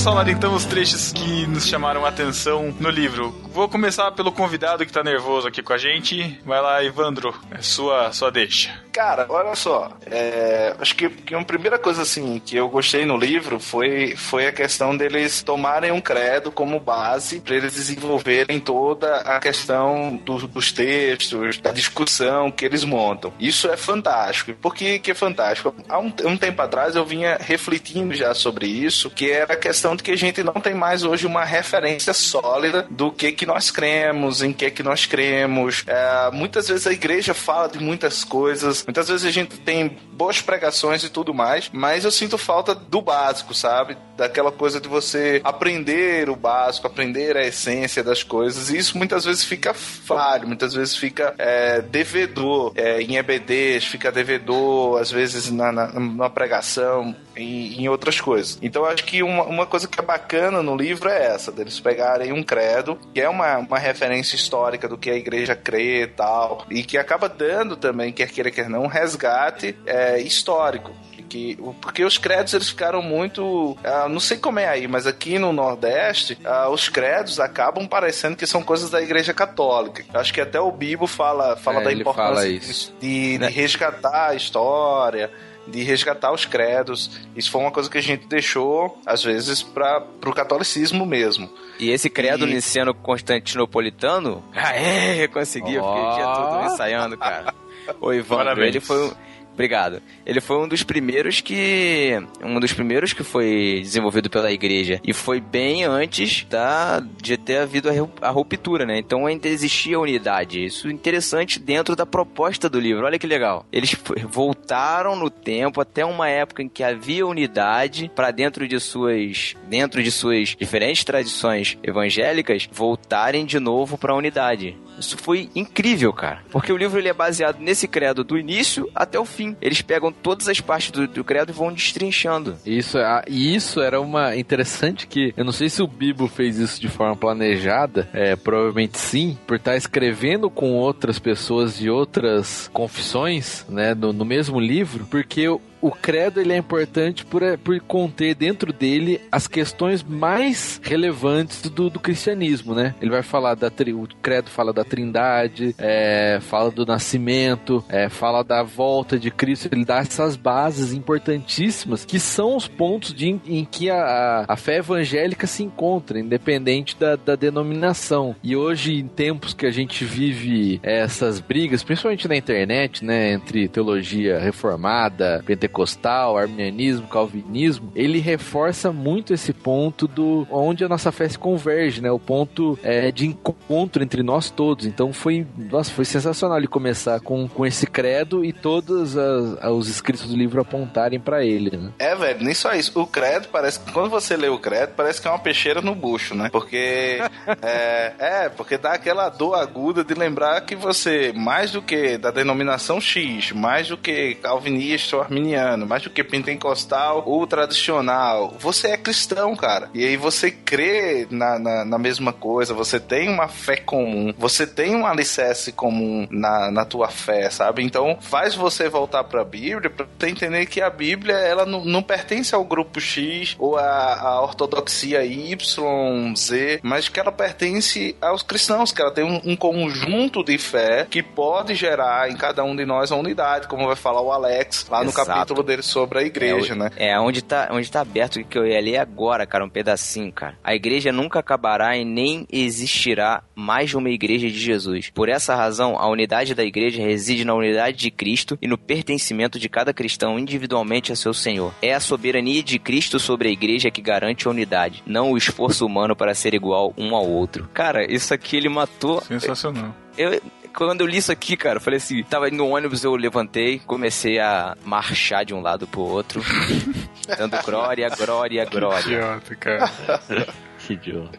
falar então os trechos que nos chamaram a atenção no livro. Vou começar pelo convidado que tá nervoso aqui com a gente. Vai lá, Evandro, é sua, sua deixa. Cara, olha só, é, acho que, que uma primeira coisa assim que eu gostei no livro foi, foi a questão deles tomarem um credo como base para eles desenvolverem toda a questão do- dos textos, da discussão que eles montam. Isso é fantástico. Por que, que é fantástico? Há um, um tempo atrás eu vinha refletindo já sobre isso, que era a questão de que a gente não tem mais hoje uma referência sólida do que que nós cremos, em que que nós cremos. É, muitas vezes a igreja fala de muitas coisas, muitas vezes a gente tem boas pregações e tudo mais, mas eu sinto falta do básico, sabe? Daquela coisa de você aprender o básico, aprender a essência das coisas, e isso muitas vezes fica falho, muitas vezes fica é, devedor é, em EBDs, fica devedor, às vezes na, na, na pregação e em outras coisas. Então acho que uma, uma coisa que é bacana no livro é essa, deles pegarem um credo, que é uma, uma referência histórica do que a igreja crê e tal, e que acaba dando também, quer queira, quer não, um resgate é, histórico. Que, porque os credos eles ficaram muito. ah, não sei como é aí, mas aqui no Nordeste, ah, os credos acabam parecendo que são coisas da Igreja Católica. Acho que até o Bibo fala, fala É, da importância fala isso. de, de Né? resgatar a história, de resgatar os credos. Isso foi uma coisa que a gente deixou, às vezes, para o catolicismo mesmo. E esse credo E- niceno constantinopolitano, aê, conseguiu, fiquei o dia todo ensaiando, cara. O Parabéns. ele foi um... Obrigado. Ele foi um dos primeiros que. Um dos primeiros que foi desenvolvido pela igreja. E foi bem antes da, de ter havido a ru- a ruptura, né? Então ainda existia unidade. Isso é interessante dentro da proposta do livro. Olha que legal. Eles voltaram no tempo até uma época em que havia unidade para dentro de suas. dentro de suas diferentes tradições evangélicas voltarem de novo para a unidade. Isso foi incrível, cara. Porque o livro ele é baseado nesse credo do início até o fim. Eles pegam todas as partes do, do credo e vão destrinchando. Isso, é, e isso era uma interessante que eu não sei se o Bibo fez isso de forma planejada, é, provavelmente sim, por estar escrevendo com outras pessoas de outras confissões, né, no, no mesmo livro, porque o credo ele é importante por, é, por conter dentro dele as questões mais relevantes do, do cristianismo, né? Ele vai falar da o credo fala da trindade, é, fala do nascimento, é, fala da volta de Cristo. Ele dá essas bases importantíssimas que são os pontos de, em que a, a fé evangélica se encontra, independente da, da denominação. E hoje, em tempos que a gente vive essas brigas, principalmente na internet, né, entre teologia reformada, pentecostal pentecostal, arminianismo, calvinismo, ele reforça muito esse ponto do onde a nossa fé se converge, né? O ponto é, de encontro entre nós todos. Então foi, nossa, foi sensacional ele começar com, com esse credo e todos as, os escritos do livro apontarem para ele, né? É, velho, nem só isso. O credo parece que quando você lê o credo, parece que é uma peixeira no bucho, né? Porque é, é, porque dá aquela dor aguda de lembrar que você, mais do que da denominação X, mais do que calvinista ou arminiano, mais do que pentecostal ou tradicional. Você é cristão, cara. E aí você crê na, na, na, mesma coisa, você tem uma fé comum, você tem um alicerce comum na, na tua fé, sabe? Então faz você voltar pra Bíblia pra você entender que a Bíblia ela não, não pertence ao grupo X ou à, à ortodoxia Y, Z, mas que ela pertence aos cristãos, que ela tem um, um conjunto de fé que pode gerar em cada um de nós a unidade, como vai falar o Alex lá no capítulo capítulo dele sobre a igreja, é, né? É, onde tá, onde tá aberto que eu ia ler agora, cara, um pedacinho, cara. A igreja nunca acabará e nem existirá mais uma igreja de Jesus. Por essa razão, a unidade da igreja reside na unidade de Cristo e no pertencimento de cada cristão individualmente a seu Senhor. É a soberania de Cristo sobre a igreja que garante a unidade, não o esforço humano para ser igual um ao outro. Cara, isso aqui ele matou. Sensacional. Eu, quando eu li isso aqui, cara, eu falei assim, tava indo no ônibus, eu levantei, comecei a marchar de um lado pro outro, dando glória, glória, glória. Que idiota, cara. que idiota.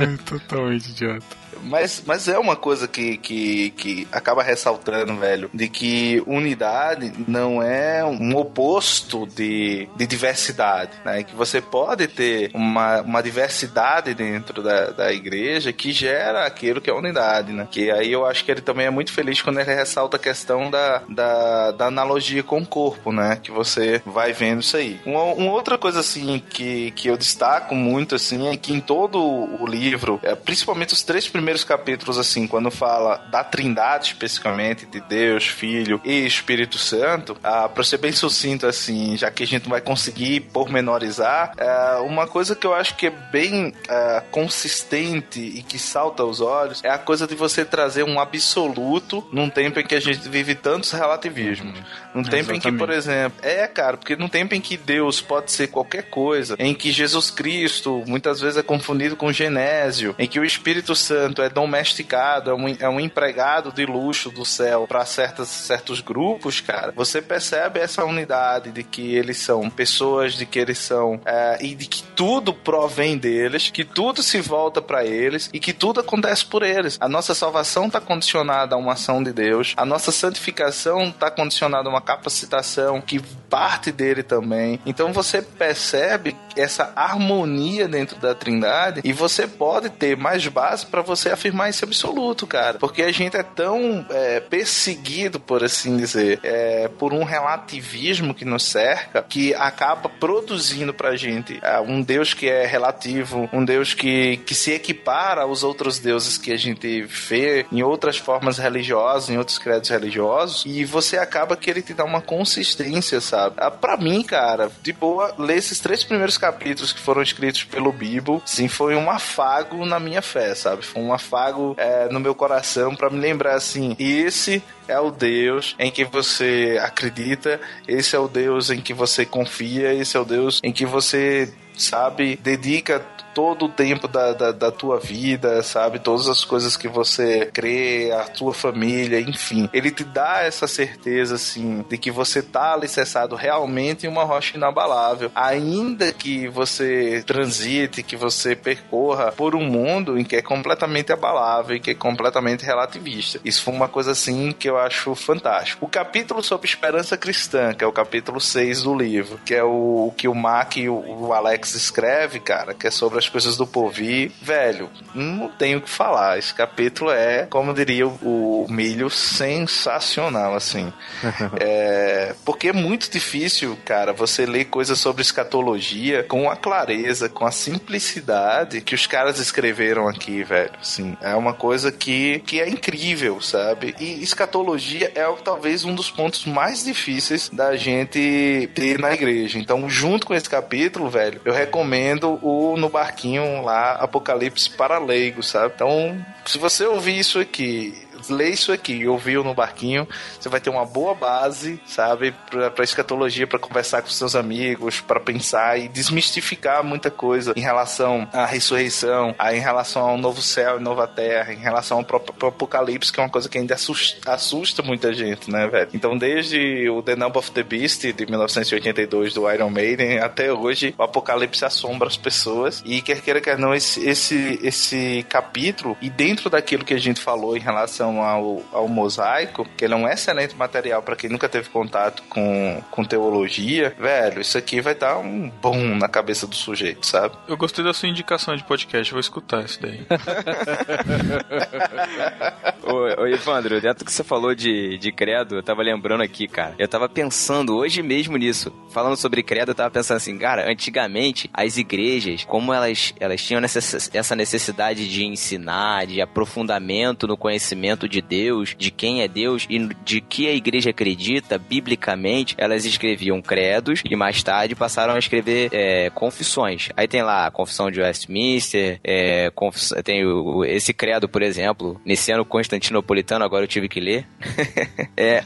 Ai, totalmente idiota. Mas, mas é uma coisa que, que, que acaba ressaltando, velho, de que unidade não é um oposto de, de diversidade, né? Que você pode ter uma, uma diversidade dentro da, da igreja que gera aquilo que é unidade, né? Que aí eu acho que ele também é muito feliz quando ele ressalta a questão da, da, da analogia com o corpo, né? Que você vai vendo isso aí. Uma, uma, outra coisa, assim, que, que eu destaco muito, assim, é que em todo o livro, é, principalmente os três primeiros primeiros capítulos, assim, quando fala da trindade especificamente, de Deus, Filho e Espírito Santo, ah, pra ser bem sucinto, assim, já que a gente não vai conseguir pormenorizar, ah, uma coisa que eu acho que é bem ah, consistente e que salta aos olhos é a coisa de você trazer um absoluto num tempo em que a gente vive tantos relativismos. Uhum. Num tempo Exatamente. em que, por exemplo, é, cara, porque num tempo em que Deus pode ser qualquer coisa, em que Jesus Cristo muitas vezes é confundido com Genésio, em que o Espírito Santo é domesticado, é um, é um empregado de luxo do céu para certos grupos, cara, você percebe essa unidade de que eles são pessoas, de que eles são. É, e de que tudo provém deles, que tudo se volta para eles e que tudo acontece por eles. A nossa salvação está condicionada a uma ação de Deus, a nossa santificação está condicionada a uma capacitação que parte dele também. Então você percebe essa harmonia dentro da Trindade e você pode ter mais base para você afirmar esse absoluto, cara. Porque a gente é tão é, perseguido, por assim dizer, é, por um relativismo que nos cerca, que acaba produzindo pra gente é, um Deus que é relativo, um Deus que, que se equipara aos outros deuses que a gente vê em outras formas religiosas, em outros credos religiosos, e você acaba que ele te dá uma consistência, sabe? Ah, pra mim, cara, de boa, ler esses três primeiros capítulos que foram escritos pelo Bibo, sim, foi um afago na minha fé, sabe? Foi um afago é, no meu coração para me lembrar assim: esse é o Deus em que você acredita, esse é o Deus em que você confia, esse é o Deus em que você sabe, dedica todo o tempo da, da, da, tua vida, sabe? Todas as coisas que você crê, a tua família, enfim. Ele te dá essa certeza, assim, de que você tá alicerçado realmente em uma rocha inabalável. Ainda que você transite, que você percorra por um mundo em que é completamente abalável, e que é completamente relativista. Isso foi uma coisa, assim, que eu acho fantástico. O capítulo sobre esperança cristã, que é o capítulo 6 do livro, que é o, o que o Mac e o, o Alex escreve, cara, que é sobre as coisas do porvir, velho, não tenho o que falar. Esse capítulo é, como diria o, o Milho, sensacional, assim. é, porque é muito difícil, cara, você ler coisas sobre escatologia com a clareza, com a simplicidade que os caras escreveram aqui, velho. Assim, é uma coisa que, que é incrível, sabe? E escatologia é talvez um dos pontos mais difíceis da gente ter na igreja. Então, junto com esse capítulo, velho, eu recomendo o No Barquinho lá, Apocalipse para Leigos, sabe? Então, se você ouvir isso aqui lê isso aqui, ouviu no barquinho, você vai ter uma boa base, sabe, pra, pra escatologia, para conversar com seus amigos, para pensar e desmistificar muita coisa em relação à ressurreição, em relação ao novo céu e nova terra, em relação ao próprio apocalipse, que é uma coisa que ainda assusta, assusta muita gente, né, velho? Então, desde o The Number of the Beast de 1982 do Iron Maiden até hoje, o apocalipse assombra as pessoas e quer queira quer não esse esse esse capítulo e dentro daquilo que a gente falou em relação relação ao, ao mosaico, que ele é um excelente material para quem nunca teve contato com, com teologia, velho, isso aqui vai dar um bom na cabeça do sujeito, sabe? Eu gostei da sua indicação de podcast, vou escutar isso daí. ô, ô, Evandro, dentro que você falou de, de credo, eu tava lembrando aqui, cara. Eu tava pensando hoje mesmo nisso. Falando sobre credo, eu tava pensando assim, cara, antigamente as igrejas, como elas, elas tinham essa necessidade de ensinar, de aprofundamento no conhecimento conhecimento de Deus, de quem é Deus e de que a igreja acredita biblicamente, elas escreviam credos e mais tarde passaram a escrever é, confissões. Aí tem lá a confissão de Westminster, é, confiss... tem o, esse credo, por exemplo, nesse ano constantinopolitano, agora eu tive que ler. é,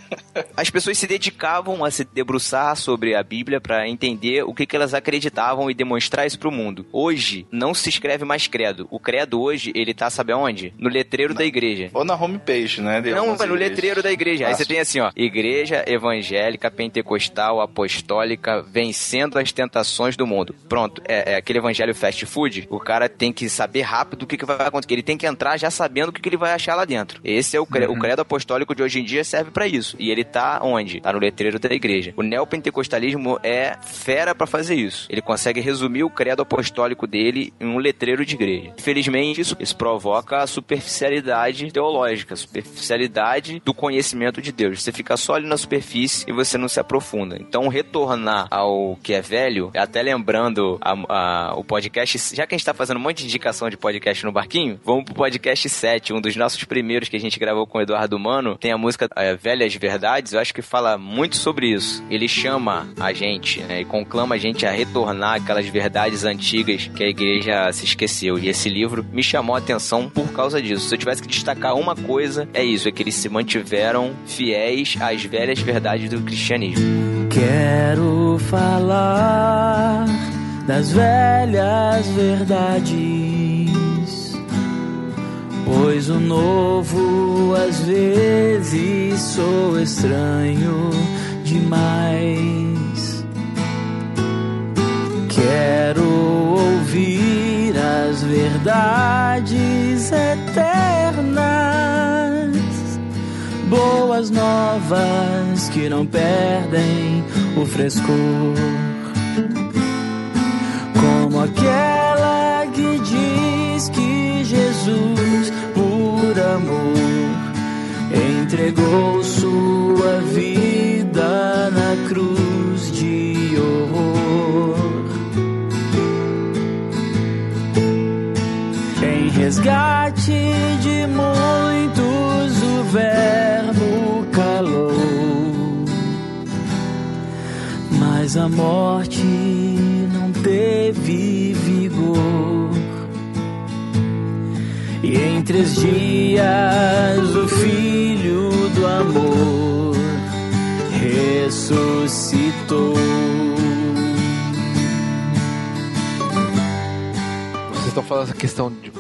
as pessoas se dedicavam a se debruçar sobre a Bíblia para entender o que, que elas acreditavam e demonstrar isso para o mundo. Hoje não se escreve mais credo. O credo hoje ele tá sabe aonde? No letreiro da igreja. Ou na homepage homepage, né? Não, no letreiro da igreja. Aí você tem assim, ó, Igreja Evangélica Pentecostal Apostólica vencendo as tentações do mundo. Pronto, é, é, aquele evangelho fast food. O cara tem que saber rápido o que, que vai acontecer. Ele tem que entrar já sabendo o que, que ele vai achar lá dentro. Esse é o credo, uhum. o credo apostólico de hoje em dia serve para isso. E ele tá onde? Tá no letreiro da igreja. O neopentecostalismo é fera para fazer isso. Ele consegue resumir o credo apostólico dele em um letreiro de igreja. Infelizmente, isso, isso provoca a superficialidade teológica superficialidade do conhecimento de Deus. Você fica só ali na superfície e você não se aprofunda. Então, retornar ao que é velho, até lembrando a, a, o podcast, já que a gente tá fazendo um monte de indicação de podcast no barquinho, vamos pro podcast 7, um dos nossos primeiros que a gente gravou com o Eduardo Mano. Tem a música é, Velhas Verdades, eu acho que fala muito sobre isso. Ele chama a gente né, e conclama a gente a retornar aquelas verdades antigas que a igreja se esqueceu. E esse livro me chamou a atenção por causa disso. Se eu tivesse que destacar uma coisa, coisa é isso, é que eles se mantiveram fiéis às velhas verdades do cristianismo. Quero falar das velhas verdades, pois o novo às vezes sou estranho demais. Quero ouvir as verdades eternas boas novas que não perdem o frescor. Como aquela que diz que Jesus, por amor, entregou sua vida na cruz de horror. Em resgate de muitos, o velho mas a morte não teve vigor. E em três dias o filho do amor ressuscitou. Estão falando essa questão de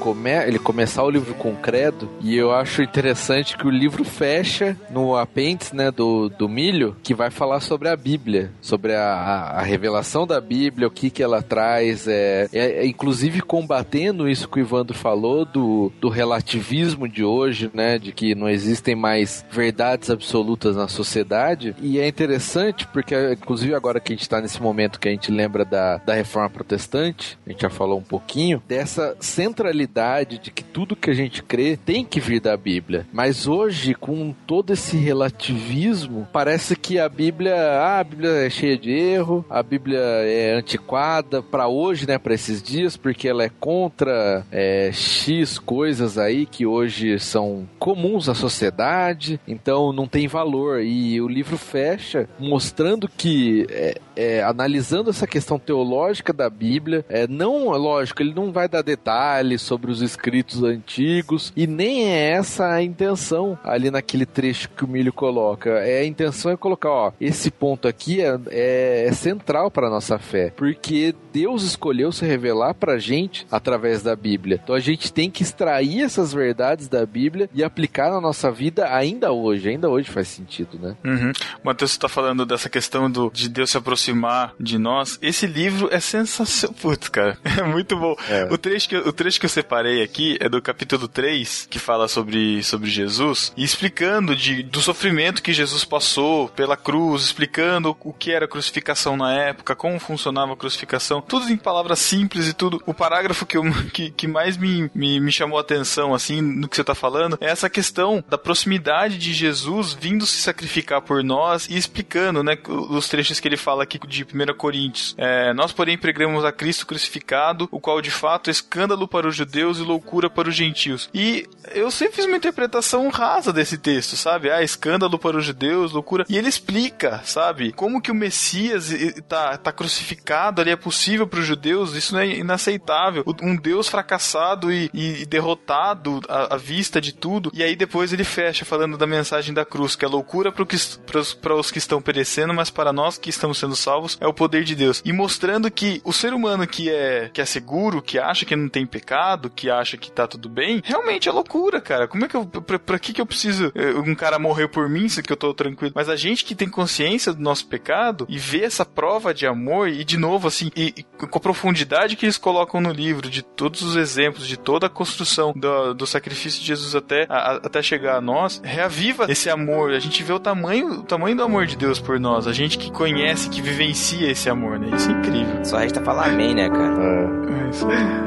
ele começar o livro com credo, e eu acho interessante que o livro fecha no apêndice né, do, do milho, que vai falar sobre a Bíblia, sobre a, a, a revelação da Bíblia, o que, que ela traz, é, é, é, inclusive combatendo isso que o Ivandro falou do, do relativismo de hoje, né, de que não existem mais verdades absolutas na sociedade, e é interessante porque, inclusive agora que a gente está nesse momento que a gente lembra da, da reforma protestante, a gente já falou um pouquinho, dessa centralidade de que tudo que a gente crê tem que vir da Bíblia. Mas hoje, com todo esse relativismo, parece que a Bíblia, ah, a Bíblia é cheia de erro, a Bíblia é antiquada para hoje, né, para esses dias, porque ela é contra é, X coisas aí que hoje são comuns à sociedade, então não tem valor. E o livro fecha mostrando que, é, é, analisando essa questão teológica da Bíblia, é, não, lógico, ele não vai dar detalhes sobre os escritos antigos e nem é essa a intenção ali naquele trecho que o Milho coloca. É a intenção é colocar, ó, esse ponto aqui é, é, é central para nossa fé, porque Deus escolheu se revelar para gente através da Bíblia. Então a gente tem que extrair essas verdades da Bíblia e aplicar na nossa vida ainda hoje. Ainda hoje faz sentido, né? Uhum. Matheus está falando dessa questão do, de Deus se aproximar de nós. Esse livro é sensacional. Putz, cara, é muito bom. É. O, trecho que, o trecho que eu separei aqui é do capítulo 3, que fala sobre, sobre Jesus, e explicando de, do sofrimento que Jesus passou pela cruz, explicando o que era crucificação na época, como funcionava a crucificação, tudo em palavras simples e tudo. O parágrafo que, eu, que, que mais me, me, me chamou a atenção, assim, no que você está falando, é essa questão da proximidade de Jesus vindo se sacrificar por nós e explicando, né, os trechos que ele fala aqui de 1 Coríntios. É, nós, porém, pregamos a Cristo crucificado, o qual de fato escândalo para os judeus e loucura para os gentios. E eu sempre fiz uma interpretação rasa desse texto, sabe? Ah, escândalo para os judeus, loucura. E ele explica, sabe? Como que o Messias tá, tá crucificado ali é possível para os judeus, isso é inaceitável. Um Deus fracassado e, e derrotado à, à, vista de tudo. E aí depois ele fecha falando da mensagem da cruz, que é loucura para os que estão perecendo, mas para nós que estamos sendo salvos é o poder de Deus. E mostrando que o ser humano que é, que é seguro, que acha que não tem pecado, que acha que tá tudo bem, realmente é loucura, cara. Como é que eu. Pra, pra que que eu preciso. Eh, um cara morrer por mim, se que eu tô tranquilo. Mas a gente que tem consciência do nosso pecado e vê essa prova de amor, e de novo, assim, e, e com a profundidade que eles colocam no livro, de todos os exemplos, de toda a construção do, do sacrifício de Jesus até, a, até chegar a nós, reaviva esse amor. A gente vê o tamanho, o tamanho do amor de Deus por nós. A gente que conhece, que vivencia esse amor, né? Isso é incrível. Só resta falar amém, né, cara? É, é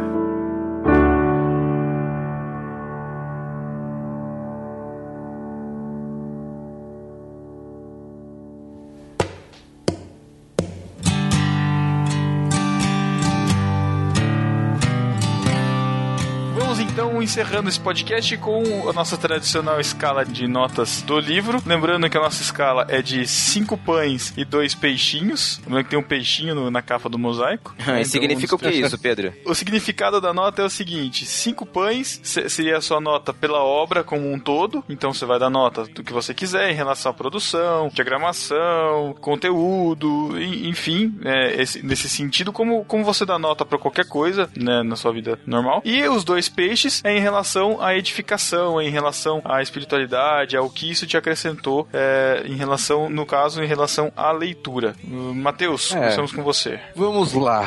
aí. encerrando esse podcast com a nossa tradicional escala de notas do livro. Lembrando que a nossa escala é de cinco pães e dois peixinhos. Lembrando que tem um peixinho no, na capa do mosaico. então, significa o que isso, Pedro? O significado da nota é o seguinte: cinco pães seria a sua nota pela obra como um todo. Então você vai dar nota do que você quiser em relação à produção, diagramação, conteúdo, enfim, é, esse, nesse sentido, como, como você dá nota para qualquer coisa né, na sua vida normal. E os dois peixes é em relação à edificação, em relação à espiritualidade, ao que isso te acrescentou, é, em relação, no caso, em relação à leitura. Matheus, é. começamos com você. Vamos lá.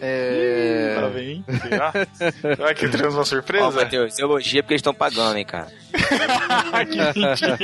É... Tá bem. Será? Será que teremos uma surpresa? Ó, oh, Matheus, elogia porque eles estão pagando, hein, cara. que mentira.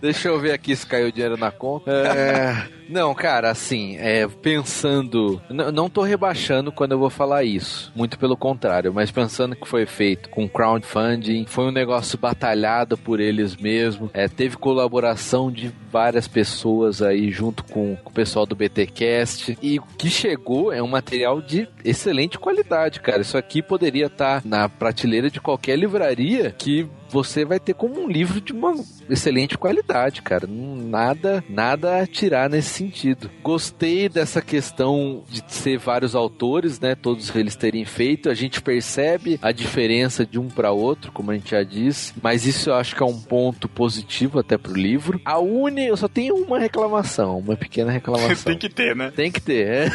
Deixa eu ver aqui se caiu dinheiro na conta. É... Não, cara, assim, é, pensando. Não tô rebaixando quando eu vou falar isso. Muito pelo contrário, mas pensando que foi feito com crowdfunding, foi um negócio batalhado por eles mesmos. É, teve colaboração de várias pessoas aí junto com, com o pessoal do BTcast. E o que chegou é um material de excelente qualidade, cara. Isso aqui poderia estar tá na prateleira de qualquer livraria que você vai ter como um livro de uma excelente qualidade, cara. Nada, nada a tirar nesse sentido. Gostei dessa questão de ser vários autores, né? Todos eles terem feito. A gente percebe a diferença de um para outro, como a gente já disse. Mas isso eu acho que é um ponto positivo até pro livro. A Uni, eu só tenho uma reclamação, uma pequena reclamação. Tem que ter, né? Tem que ter. É.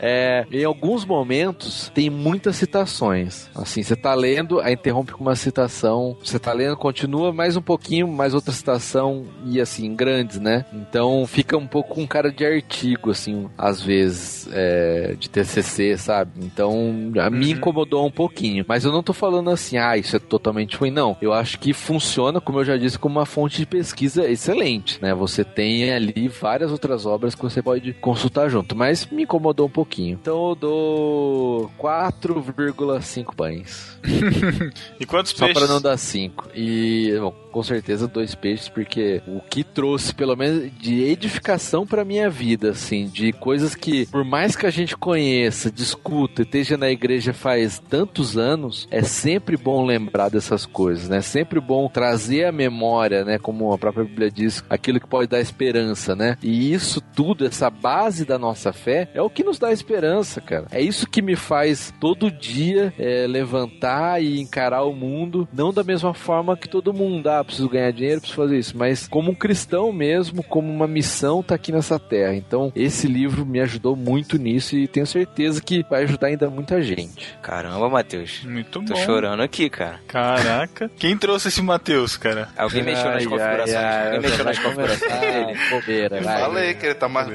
é, em alguns momentos tem muitas citações. Assim, você tá lendo, aí interrompe com uma citação. Você tá lendo, continua mais um pouquinho, mais outra citação e assim, grandes, né? Então fica um pouco com cara de artigo, assim, às vezes, é, de TCC, sabe? Então, a uhum. me incomodou um pouquinho. Mas eu não tô falando assim, ah, isso é totalmente ruim, não. Eu acho que funciona, como eu já disse, como uma fonte de pesquisa excelente, né? Você tem ali várias outras obras que você pode consultar junto, mas me incomodou um pouquinho. Então eu dou 4,5 pães. e quantos Só peixes? Pra não dar 5. E, bom, com certeza dois peixes, porque o que trouxe, pelo menos, de edificação pra minha vida, assim, de coisas que, por mais que a gente conheça, discuta, esteja na igreja faz tantos anos, é sempre bom lembrar dessas coisas, né? Sempre bom trazer a memória, né? Como a própria Bíblia diz, aquilo que pode dar esperança, né? E isso tudo, essa base da nossa fé, é o que nos dá esperança, cara. É isso que me faz todo dia é, levantar e encarar o mundo, não da mesma forma que todo mundo. Ah, preciso ganhar dinheiro, preciso fazer isso. Mas como um cristão mesmo, como uma missão, tá aqui nessa terra. Então, esse livro me ajudou muito nisso e tenho certeza que vai ajudar ainda muita gente. Caramba, Matheus. Muito Tô bom. chorando aqui, cara. Caraca. Quem trouxe esse Matheus, cara? Alguém mexeu nas configurações. Alguém mexeu nas configurações dele. Bobeira, eu vai. falei que ele tá mais.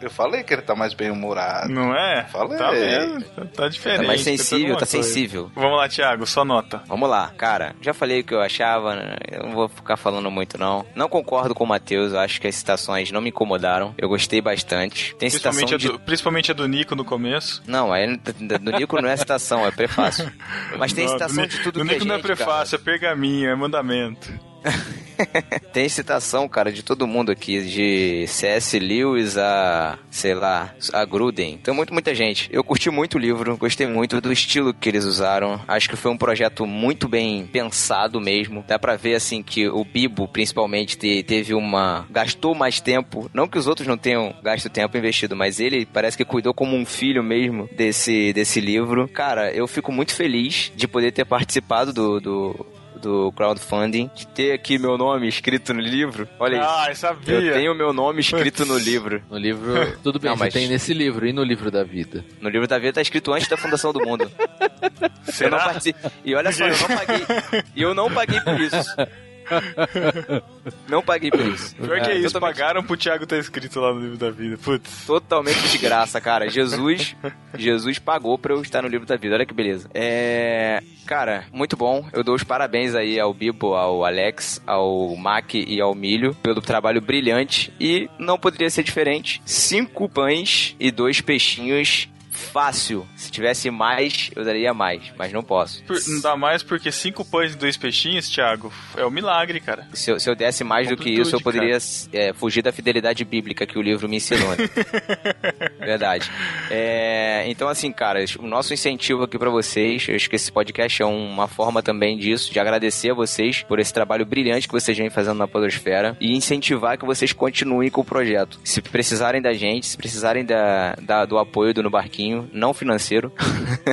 Eu falei que ele tá mais bem humorado. Não é? Falei. Tá vendo? Tá diferente. Tá mais sensível, tá sensível. Vamos lá, Thiago, só nota. Vamos lá, cara. Já falei o que eu achava. Né? Não vou ficar falando muito, não. Não concordo com o Matheus. Acho que as citações não me incomodaram. Eu gostei bastante. Tem principalmente citação a do, de... Principalmente a do Nico no começo. Não, aí do Nico não é citação, é prefácio. Mas tem citação do, de tudo do que Nico é não é prefácio, cara. é pergaminho, é mandamento. Tem citação, cara, de todo mundo aqui, de C.S. Lewis a, sei lá, a Gruden. Tem muito, muita gente. Eu curti muito o livro, gostei muito do estilo que eles usaram. Acho que foi um projeto muito bem pensado mesmo. Dá pra ver, assim, que o Bibo, principalmente, te, teve uma... gastou mais tempo. Não que os outros não tenham gasto tempo investido, mas ele parece que cuidou como um filho mesmo desse, desse livro. Cara, eu fico muito feliz de poder ter participado do, do do crowdfunding, de ter aqui meu nome escrito no livro. Olha isso. Ah, eu sabia. Eu tenho meu nome escrito no livro. No livro. Tudo bem, Não, mas- tem nesse livro e no livro da vida. No livro da vida tá escrito antes da fundação do mundo. Eu não Será? participo. E olha só, eu não paguei. E eu não paguei por isso. Não paguei por isso. Pior que é É, isso, totalmente- pagaram pro Thiago estar escrito lá no livro da vida. Putz. Totalmente de graça, cara. Jesus, Jesus pagou pra eu estar no livro da vida. Olha que beleza. É, cara, muito bom. Eu dou os parabéns aí ao Bibo, ao Alex, ao Mac e ao Milho pelo trabalho brilhante e não poderia ser diferente. Cinco pães e dois peixinhos. Fácil. Se tivesse mais, eu daria mais, mas não posso. Por- não dá mais porque cinco pães e dois peixinhos, Thiago, é um milagre, cara. Se eu, se eu desse mais do que isso, eu poderia é, fugir da fidelidade bíblica que o livro me ensinou. né? Verdade. É, então, assim, cara, o nosso incentivo aqui pra vocês, eu acho que esse podcast é uma forma também disso, de agradecer a vocês por esse trabalho brilhante que vocês vêm fazendo na Podosfera e incentivar que vocês continuem com o projeto. Se precisarem da gente, se precisarem da, da- do apoio do No Barquinho, não financeiro,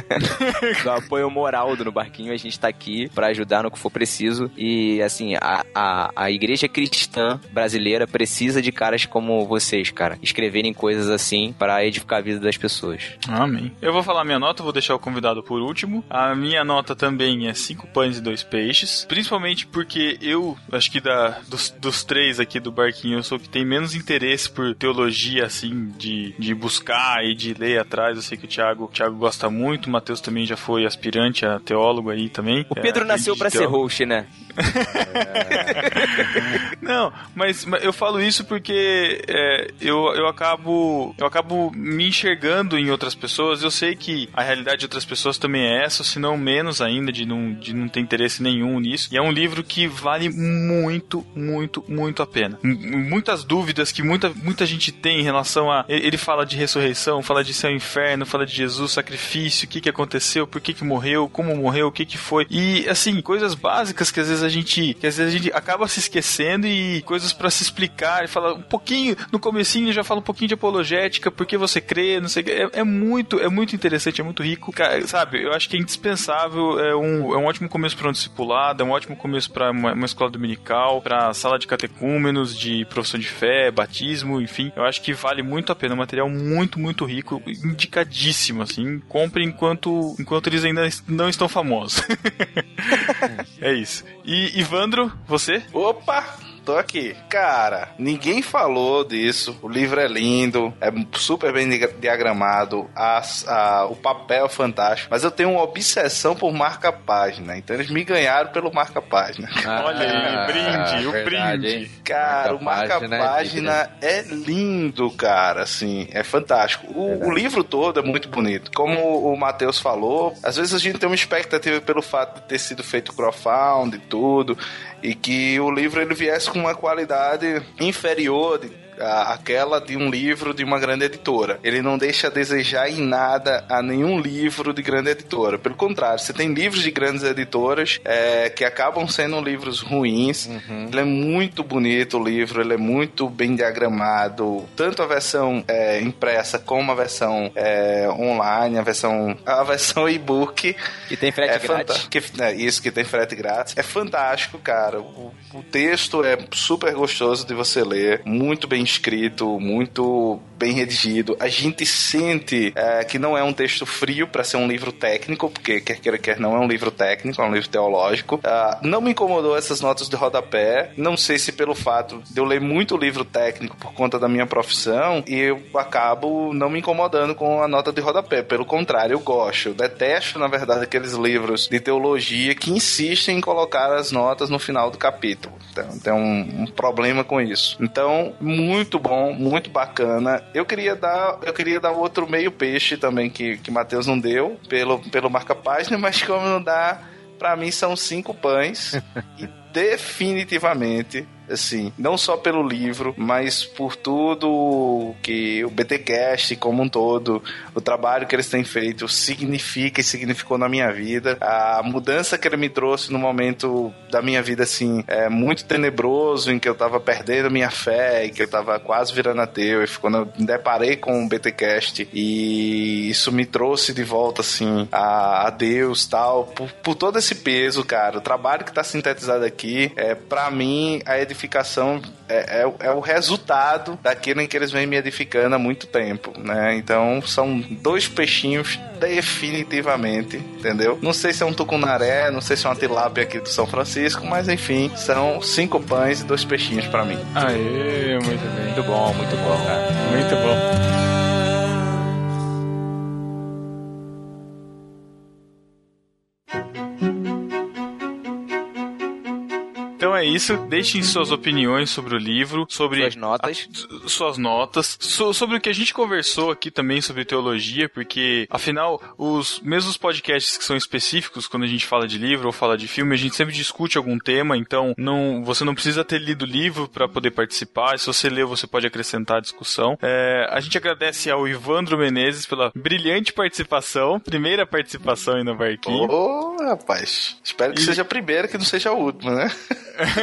do apoio moral do No Barquinho, a gente tá aqui pra ajudar no que for preciso. E, assim, a, a, a igreja cristã brasileira precisa de caras como vocês, cara. Escreverem coisas assim pra edificar a vida das pessoas. Amém. Eu vou falar minha nota, vou deixar o convidado por último. A minha nota também é cinco pães e dois peixes. Principalmente porque eu, acho que da, dos, dos três aqui do barquinho, eu sou o que tem menos interesse por teologia, assim, de, de buscar e de ler atrás. Eu sei que o Thiago, o Thiago gosta muito, o Matheus também já foi aspirante a teólogo aí também. O É, Pedro nasceu aprendiz pra de ser teólogo. host, né? Não, mas, mas eu falo isso porque é, eu, eu acabo eu acabo me enxergando em outras pessoas. Eu sei que a realidade de outras pessoas também é essa, se não menos ainda, de não, de não ter interesse nenhum nisso. E é um livro que vale muito, muito, muito a pena. M muitas dúvidas que muita, muita gente tem em relação a. Ele fala de ressurreição, fala de céu e inferno, fala de Jesus, sacrifício, o que, que aconteceu, por que, que morreu, como morreu, o que, que foi. E assim, coisas básicas que às vezes a gente. que às vezes a gente acaba se esquecendo e coisas para se explicar. e fala um pouquinho, no comecinho ele já fala um pouquinho de apologética, por que você crê, não sei é, é muito, é muito interessante, é muito rico. Sabe, eu acho que é indispensável, é um, é um ótimo começo para um discipulado, é um ótimo começo para uma, uma, escola dominical, para sala de catecúmenos, de profissão de fé, batismo, enfim. Eu acho que vale muito a pena, é um material muito, muito rico, indicadíssimo, assim. Compre enquanto, enquanto eles ainda não estão famosos. é isso. E Ivandro, você? Opa! tô aqui. Cara, ninguém falou disso. O livro é lindo, é super bem diagramado, a, a, o papel é fantástico. Mas eu tenho uma obsessão por marca-página. Então eles me ganharam pelo marca-página. Ah, Olha aí, brinde, o verdade, brinde. Cara, marca o marca-página é, é, lindo, cara. Assim, é fantástico. O, o, livro todo é muito bonito. Como o Matheus falou, às vezes a gente tem uma expectativa pelo fato de ter sido feito crowdfund e tudo e que o livro ele viesse com uma qualidade inferior de aquela de um livro de uma grande editora. Ele não deixa a desejar em nada a nenhum livro de grande editora. Pelo contrário, você tem livros de grandes editoras é, que acabam sendo livros ruins. Uhum. Ele é muito bonito o livro, ele é muito bem diagramado. Tanto a versão é, impressa como a versão é, online, a versão a versão e-book. Que tem frete é grátis. Que, é, isso, que tem frete grátis. É fantástico, cara. O, o texto é super gostoso de você ler, muito bem escrito, muito bem redigido. A gente sente é, que não é um texto frio para ser um livro técnico, porque quer queira quer não é um livro técnico, é um livro teológico. Uh, não me incomodou essas notas de rodapé. Não sei se pelo fato de eu ler muito livro técnico por conta da minha profissão, e eu acabo não me incomodando com a nota de rodapé. Pelo contrário, eu gosto. Eu detesto, na verdade, aqueles livros de teologia que insistem em colocar as notas no final do capítulo. Então, tem um, um problema com isso. Então, muito muito bom, muito bacana. Eu queria dar, eu queria dar outro meio peixe também que que Matheus não deu pelo pelo marca página, mas como não dá, para mim são cinco pães e definitivamente assim, não só pelo livro, mas por tudo que o BTcast como um todo, o trabalho que eles têm feito significa e significou na minha vida. A mudança que ele me trouxe no momento da minha vida assim, é muito tenebroso em que eu tava perdendo minha fé e que eu tava quase virando ateu e quando eu me deparei com o BTcast e isso me trouxe de volta assim a, a Deus, tal, por, por todo esse peso, cara. O trabalho que tá sintetizado aqui é para mim a edificação é, é, é, o resultado daquilo em que eles vêm me edificando há muito tempo, né? Então são dois peixinhos definitivamente, entendeu? Não sei se é um tucunaré, não sei se é uma tilápia aqui do São Francisco, mas enfim, são cinco pães e dois peixinhos para mim. Aê, muito bem. Muito bom, muito bom, cara. Muito bom. Isso. Deixem suas opiniões sobre o livro, sobre suas notas, a, suas notas, so, sobre o que a gente conversou aqui também sobre teologia, porque afinal os mesmos podcasts que são específicos quando a gente fala de livro ou fala de filme, a gente sempre discute algum tema. Então não, você não precisa ter lido o livro para poder participar. Se você leu, você pode acrescentar a discussão. É, a gente agradece ao Ivandro Menezes pela brilhante participação, primeira participação aí no Barquinho. Ô, oh, rapaz, espero que e... seja a primeira, que não seja a última, né?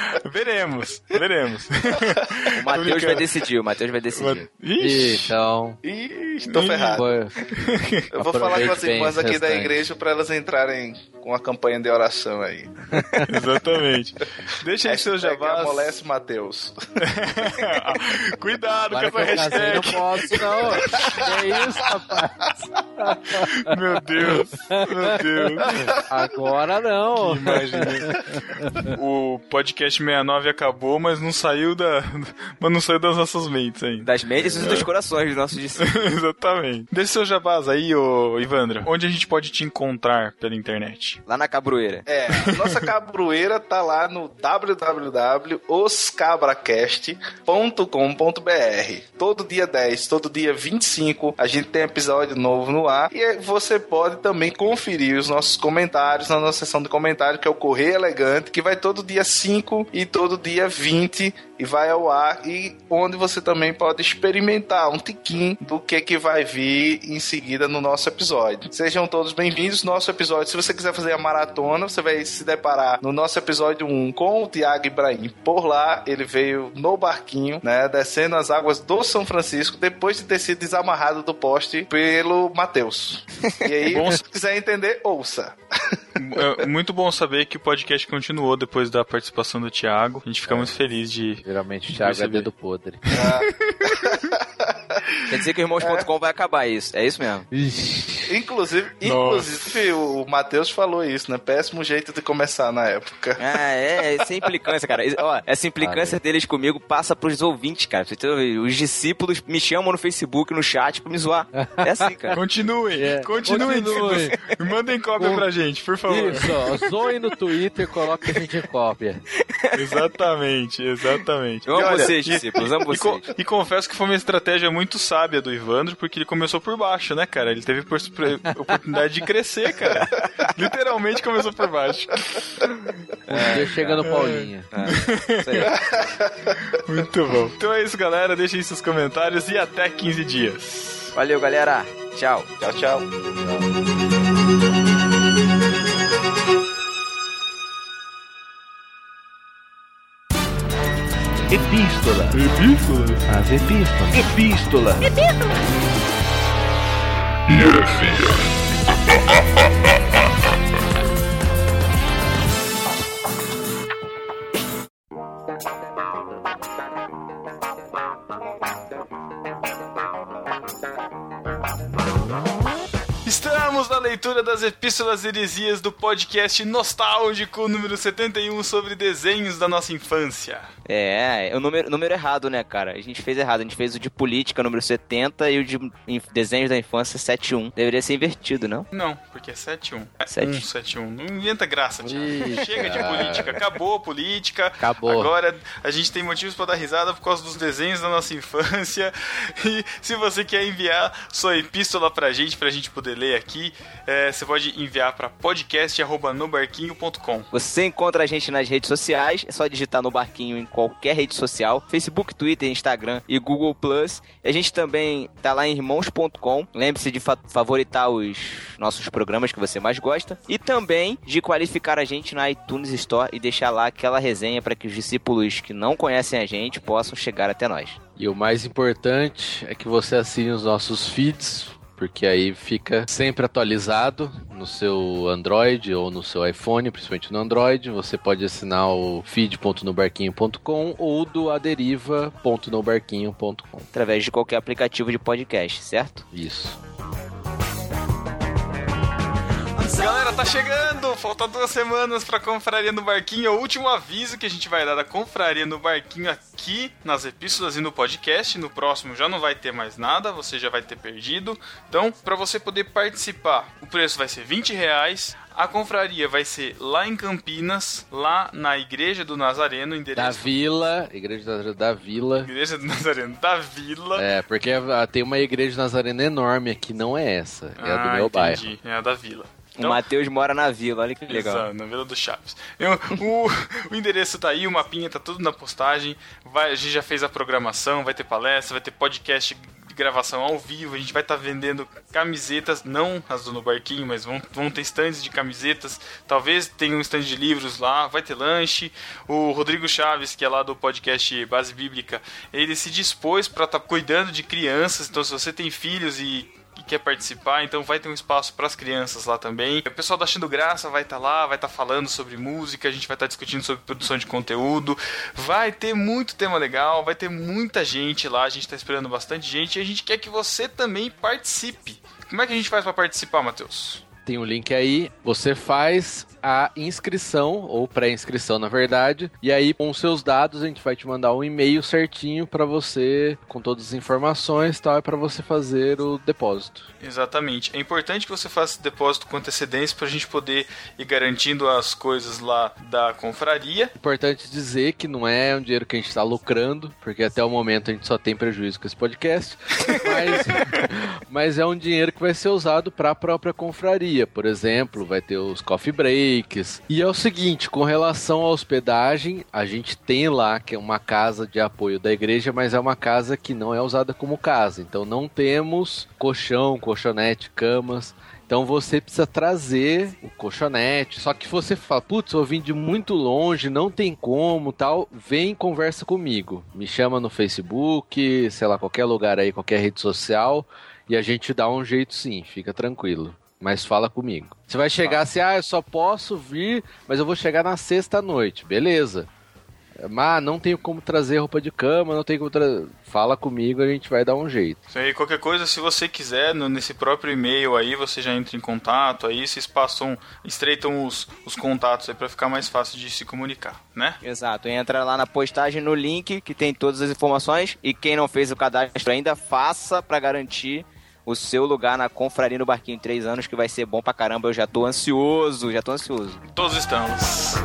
veremos, veremos. O Matheus vai decidir, o Matheus vai decidir. Ixi. Então. Ixi, tô ferrado. Eu vou falar com as irmãs aqui da igreja para elas entrarem com a campanha de oração aí. Exatamente. Deixa aí seu jabá. Amolece Matheus. Cuidado Agora com essa hashtag. Não posso, não. Que isso, rapaz? Meu Deus. Meu Deus. Agora não. Imagina. O podcast 69 acabou, mas não saiu da. Mas não saiu das nossas mentes ainda. Das mentes e dos corações dos nossos discípulos. Exatamente. Deixa seu jabás aí, ô Ivandro. Onde a gente pode te encontrar pela internet? Lá na Cabroeira. É, nossa cabroeira tá lá no www.oscabracast.com.br. Todo dia 10, todo dia 25, a gente tem episódio novo no ar. E você pode também conferir os nossos comentários na nossa seção de comentários, que é o Correio Elegante, que vai todo dia 5 e todo dia 20 e vai ao ar e onde você também pode experimentar um tiquinho do que que vai vir em seguida no nosso episódio. Sejam todos bem-vindos no nosso episódio. Se você quiser fazer a maratona, você vai se deparar no nosso episódio 1 com o Tiago Ibrahim. Por lá, ele veio no barquinho, né, descendo as águas do São Francisco depois de ter sido desamarrado do poste pelo Matheus. E aí, se quiser entender, ouça. É muito bom saber que o podcast continuou depois da participação do Thiago. A gente fica muito feliz de. Geralmente o Thiago é dedo podre. Quer dizer que o irmãos.com vai acabar isso. É isso mesmo. Inclusive, Nossa. inclusive o Matheus falou isso, né? Péssimo jeito de começar na época. Ah, é, essa implicância, cara. Ó, essa implicância deles comigo passa pros ouvintes, cara. Os discípulos me chamam no Facebook, no chat, pra me zoar. É assim, cara. Continuem, É, continuem. continuem. Mandem cópia pra gente, por favor. Isso, ó, zoem no Twitter, coloque a gente em cópia. Exatamente, exatamente. Eu amo E olha, vocês, discípulos, amo E, vocês. e confesso que foi uma estratégia muito sábia do Ivandro, porque ele começou por baixo, né, cara? Ele teve por- por- oportunidade de crescer, cara. Literalmente começou por baixo. Um dia chega no Paulinha. Isso aí. Muito bom. Então é isso, galera. Deixem seus comentários e até 15 dias. Valeu, galera. Tchau. Tchau, tchau. Epístola. As epístolas. Epístola. Estamos na leitura das epístolas heresias do podcast nostálgico número 71 sobre desenhos da nossa infância. É, é o número, número errado, né, cara? A gente fez errado. A gente fez o de política, número 70, e o de desenhos da infância, 71. Deveria ser invertido, não? Não, porque é 71. É Sete. 171. Não inventa graça, Thiago. Ih, Chega de política. Acabou a política. Acabou. Agora a gente tem motivos pra dar risada por causa dos desenhos da nossa infância. E se você quer enviar sua epístola pra gente, pra gente poder ler aqui, é, você pode enviar pra podcast.nobarquinho.com. Você encontra a gente nas redes sociais, é só digitar no barquinho em qualquer rede social, Facebook, Twitter, Instagram e Google Plus. E a gente também tá lá em irmãos.com. Lembre-se de fa- favoritar os nossos programas que você mais gosta e também de qualificar a gente na iTunes Store e deixar lá aquela resenha para que os discípulos que não conhecem a gente possam chegar até nós. E o mais importante é que você assine os nossos feeds, porque aí fica sempre atualizado no seu Android ou no seu iPhone, principalmente no Android. Você pode assinar o feed.nobarquinho.com ou do aderiva.nobarquinho.com. Através de qualquer aplicativo de podcast, certo? Isso. Galera, tá chegando! Faltam duas semanas pra Confraria no Barquinho. É o último aviso que a gente vai dar da Confraria no Barquinho aqui nas epístolas e no podcast. No próximo já não vai ter mais nada, você já vai ter perdido. Então, pra você poder participar, o preço vai ser 20 reais. A confraria vai ser lá em Campinas, lá na Igreja do Nazareno, Da endereço... Vila, Igreja da, da Vila. Igreja do Nazareno da Vila. É, porque ah, tem uma igreja nazarena enorme aqui, não é essa. É a do Ah, meu bairro. entendi. É a da Vila. O Matheus mora na vila, olha que legal. Exato, na Vila do Chaves. Eu- o, o endereço tá aí, o mapinha tá tudo na postagem. Vai, a gente já fez a programação, vai ter palestra, vai ter podcast de gravação ao vivo. A gente vai estar vendendo camisetas, não as do No Barquinho, mas vão, vão ter stands de camisetas. Talvez tenha um stand de livros lá, vai ter lanche. O Rodrigo Chaves, que é lá do podcast Base Bíblica, ele se dispôs para estar cuidando de crianças. Então, se você tem filhos e quer participar, então vai ter um espaço para as crianças lá também. O pessoal da Achando Graça vai estar lá, vai estar falando sobre música, a gente vai estar discutindo sobre produção de conteúdo. Vai ter muito tema legal, vai ter muita gente lá, a gente está esperando bastante gente e a gente quer que você também participe. Como é que a gente faz para participar, Matheus? Tem um link aí. Você faz a inscrição, ou pré-inscrição na verdade, e aí com os seus dados a gente vai te mandar um e-mail certinho para você, com todas as informações e tal, é para você fazer o depósito. Exatamente. É importante que você faça esse depósito com antecedência para a gente poder ir garantindo as coisas lá da confraria. Importante dizer que não é um dinheiro que a gente está lucrando, porque até o momento a gente só tem prejuízo com esse podcast, mas, mas é um dinheiro que vai ser usado para a própria confraria. Por exemplo, vai ter os coffee breaks. E é o seguinte, com relação à hospedagem, a gente tem lá que é uma casa de apoio da igreja, mas é uma casa que não é usada como casa. Então não temos colchão, colchonete, camas. Então você precisa trazer o colchonete. Só que você fala, putz, eu vim de muito longe, não tem como, tal. Vem conversa comigo. Me chama no Facebook, sei lá, qualquer lugar aí, qualquer rede social. E a gente dá um jeito sim, fica tranquilo. Mas fala comigo. Você vai chegar assim, ah, eu só posso vir, mas eu vou chegar na sexta noite. Beleza. Mas não tenho como trazer roupa de cama, não tenho como trazer. Fala comigo, a gente vai dar um jeito. Isso aí, qualquer coisa, se você quiser, no, nesse próprio e-mail aí, você já entra em contato, aí vocês passam, estreitam os, os contatos aí pra ficar mais fácil de se comunicar, né? Exato, entra lá na postagem no link que tem todas as informações e quem não fez o cadastro ainda, faça para garantir o seu lugar na confraria no barquinho em três anos, que vai ser bom pra caramba. Eu já tô ansioso, já tô ansioso. Todos estamos.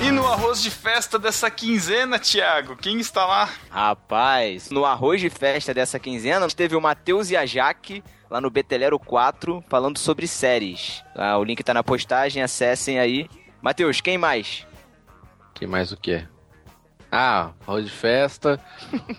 E no arroz de festa dessa quinzena, Thiago, quem está lá? Rapaz, no arroz de festa dessa quinzena, teve o Matheus e a Jaque lá no Betelero 4 falando sobre séries. Ah, o link tá na postagem, acessem aí. Matheus, quem mais? Quem mais o quê? Ah, arroz de festa.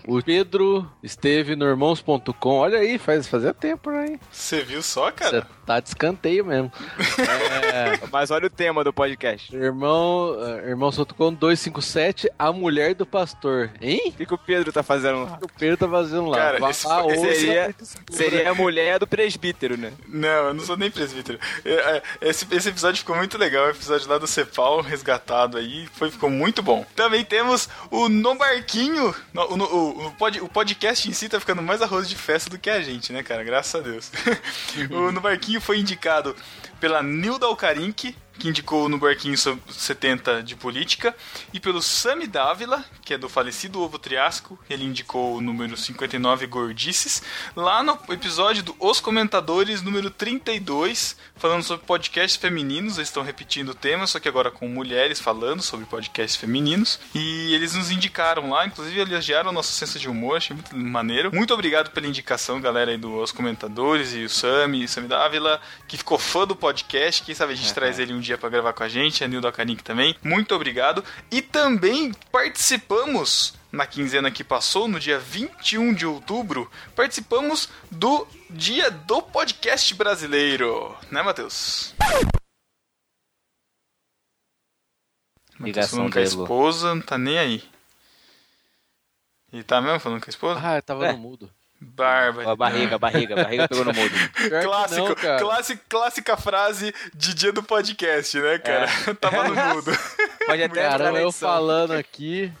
o Pedro esteve no irmãos.com. Olha aí, faz, fazia tempo aí. Você viu só, cara? Você tá de escanteio mesmo. É, mas olha o tema do podcast. Irmão, uh, irmãos.com 257, a mulher do pastor. Hein? O que, que o Pedro tá fazendo lá? O que o Pedro tá fazendo lá? Cara, Vá ouça. Seria, seria a mulher do presbítero, né? Não, eu não sou nem presbítero. É, Esse, esse episódio ficou muito legal, o episódio lá do Cepal, resgatado aí, foi, ficou muito bom. Também temos o No Barquinho, o, o, o, pod- o podcast em si tá ficando mais arroz de festa do que a gente, né, cara? Graças a Deus. o No Barquinho foi indicado pela Nilda Alcarinque, que indicou no Barquinho sobre 70 de política, e pelo Sami Dávila, que é do falecido Ovo Triasco, ele indicou o número 59 Gordices, lá no episódio do Os Comentadores número 32, falando sobre podcasts femininos, eles estão repetindo o tema, só que agora com mulheres falando sobre podcasts femininos, e eles nos indicaram lá, inclusive elogiaram o nosso senso de humor, achei muito maneiro. Muito obrigado pela indicação, galera aí do Os Comentadores, e o Sami, Sami Dávila, que ficou fã do podcast, quem sabe a gente traz ele um dia pra gravar com a gente, a Nildo Acarinque também. Muito obrigado. E também participamos na quinzena que passou, no dia 21 de outubro, participamos do Dia do Podcast Brasileiro. Né, Matheus? Matheus falando com a esposa, não tá nem aí. Ele tá mesmo falando com a esposa? Ah, eu tava É. no mudo. Bárbaro. A barriga, a barriga, a barriga pegou no mudo. Clássico, não, cara. clássico, clássica frase de dia do podcast, né, cara? Tava no mudo. Pode até Caramba, eu falando aqui.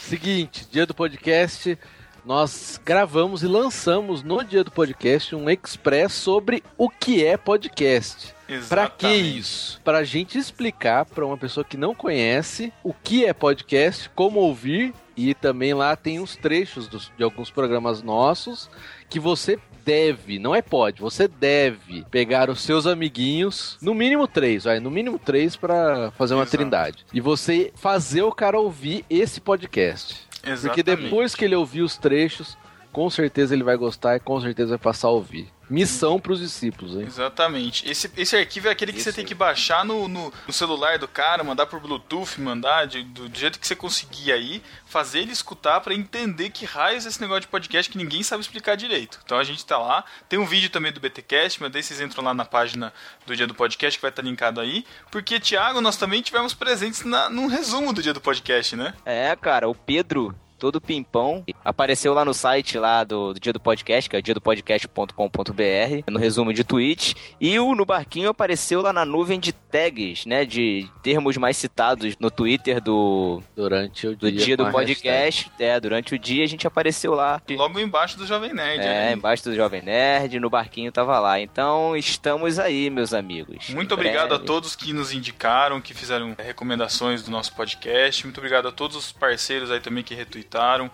Seguinte, dia do podcast, nós gravamos e lançamos no dia do podcast um express sobre o que é podcast. Pra que isso? Pra gente explicar pra uma pessoa que não conhece o que é podcast, como ouvir e também lá tem uns trechos dos- de alguns programas nossos que você deve, não é pode, você deve pegar os seus amiguinhos, no mínimo três, vai, no mínimo três pra fazer uma Exato. trindade. E você fazer o cara ouvir esse podcast. Porque Exatamente. depois que ele ouvir os trechos, com certeza ele vai gostar e com certeza vai passar a ouvir. Missão pros discípulos, hein? Exatamente. Esse, esse arquivo é aquele que você tem que baixar no, no, no celular do cara, mandar por Bluetooth, mandar de- do, do jeito que você conseguir aí, fazer ele escutar pra entender que raios é esse negócio de podcast que ninguém sabe explicar direito. Então a gente tá lá. Tem um vídeo também do BTcast, mas daí vocês entram lá na página do dia do podcast que vai estar linkado aí. Porque, Thiago, nós também tivemos presentes na, num resumo do dia do podcast, né? É, cara, o Pedro, todo pimpão, apareceu lá no site lá do, do Dia do Podcast, que é diadopodcast.com.br, no resumo de tweet, e o No Barquinho apareceu lá na nuvem de hashtags, né, de termos mais citados no Twitter do, Durante o do dia, dia do podcast. É, durante o dia a gente apareceu lá. Logo embaixo do Jovem Nerd. É, né? embaixo do Jovem Nerd, no barquinho tava lá. Então estamos aí, meus amigos. Muito obrigado a todos que nos indicaram, que fizeram recomendações do nosso podcast. Muito obrigado a todos os parceiros aí também que retweetaram,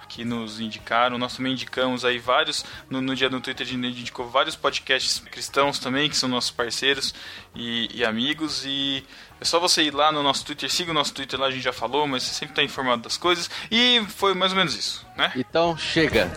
que nos indicaram. Nós também indicamos aí vários, no, no dia no Twitter a gente indicou vários podcasts cristãos também, que são nossos parceiros e, e amigos. E é só você ir lá no nosso Twitter, siga o nosso Twitter lá, a gente já falou, mas você sempre tá informado das coisas. E foi mais ou menos isso, né? Então chega.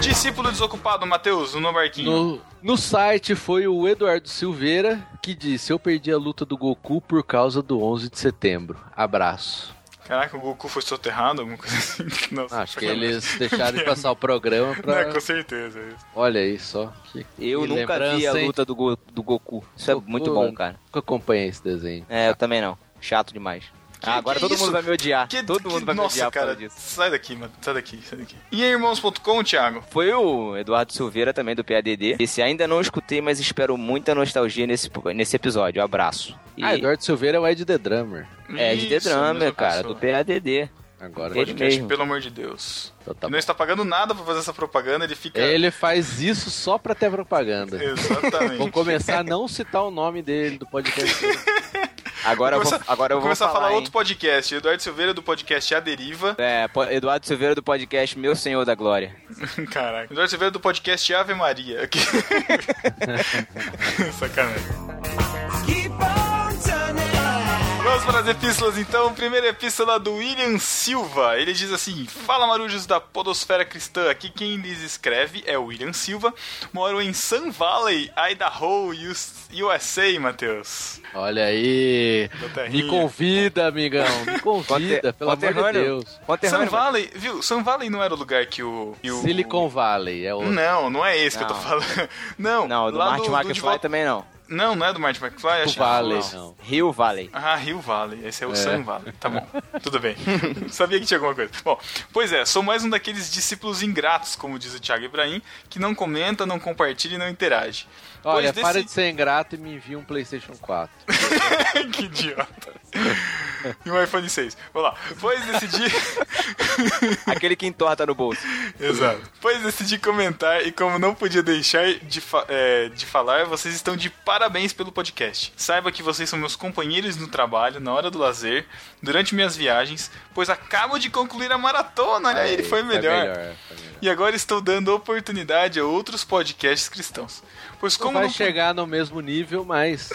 Discípulo desocupado, Matheus, no barquinho. No, no site foi o Eduardo Silveira que disse: Eu perdi a luta do Goku por causa do 11 de setembro. Abraço. Caraca, o Goku foi soterrado, alguma coisa assim. Nossa, Acho que eles deixaram de passar o programa Não, pra. com certeza. é isso. Olha aí só. Que, Eu que nunca vi a hein? luta do, Go- do Goku. Isso é Goku, muito bom, cara. Nunca acompanhei esse desenho. É, eu também não. Chato demais. Ah, agora que todo isso? mundo vai me odiar. Que- todo que- mundo vai me nossa, odiar por cara, causa disso. sai daqui, mano. Sai daqui, sai daqui. E aí, irmãos.com, Thiago? Foi o Eduardo Silveira também do PADD. Esse ainda não escutei, mas espero muita nostalgia nesse, nesse episódio. Abraço. E Ah, Eduardo Silveira é o Ed The Drummer. é de The Drummer, cara, pessoa. do PADD. Agora Ele Podcast, mesmo. pelo amor de Deus. Então tá Ele não está pagando nada pra fazer essa propaganda, ele fica... Ele faz isso só pra ter propaganda. Exatamente. Vou começar a não citar o nome dele do podcast. Agora eu vou, Começar- agora eu vou começar falar, a falar hein? outro podcast. Eduardo Silveira do podcast A Deriva. É, Eduardo Silveira do podcast Meu Senhor da Glória. Caraca. Eduardo Silveira do podcast Ave Maria. Sacanagem. Vamos para as epístolas então. Primeira epístola do William Silva. Ele diz assim: Fala marujos da Podosfera Cristã. Aqui quem lhes escreve é o William Silva. Moro em Sun Valley, Idaho, US- USA, Matheus. Olha aí. Me convida, amigão. Me convida, pelo amor de Conterrâneo. Deus. Sun Conterrâneo, Valley, viu? Sun Valley não era o lugar que o. que o- Silicon Valley é o. Não, não é esse que eu tô Não. falando. Não, Não, do lá Martin do, do McFly de volta- também não. Não, não é do Martin McFly, acho que Valley, não. não. Rio Valley. Ah, Rio Valley. Esse é o É. Sun Valley. Tá bom. Tudo bem. Sabia que tinha alguma coisa. Bom, pois é, sou mais um daqueles discípulos ingratos, como diz o Thiago Ibrahim, que não comenta, não compartilha e não interage. Olha, Pois para desse- de ser ingrato e me envia um PlayStation 4. que idiota. E um iPhone 6. Vamos lá. Pois decidi. Aquele que entorta no bolso. Exato. Pois decidi comentar e como não podia deixar de, fa- é, de falar, vocês estão de parabéns pelo podcast. Saiba que vocês são meus companheiros no trabalho, na hora do lazer, durante minhas viagens, pois acabo de concluir a maratona. Olha aí, ele foi melhor. foi melhor. E agora estou dando oportunidade a outros podcasts cristãos. Pois Não como vai não chegar no mesmo nível, mas.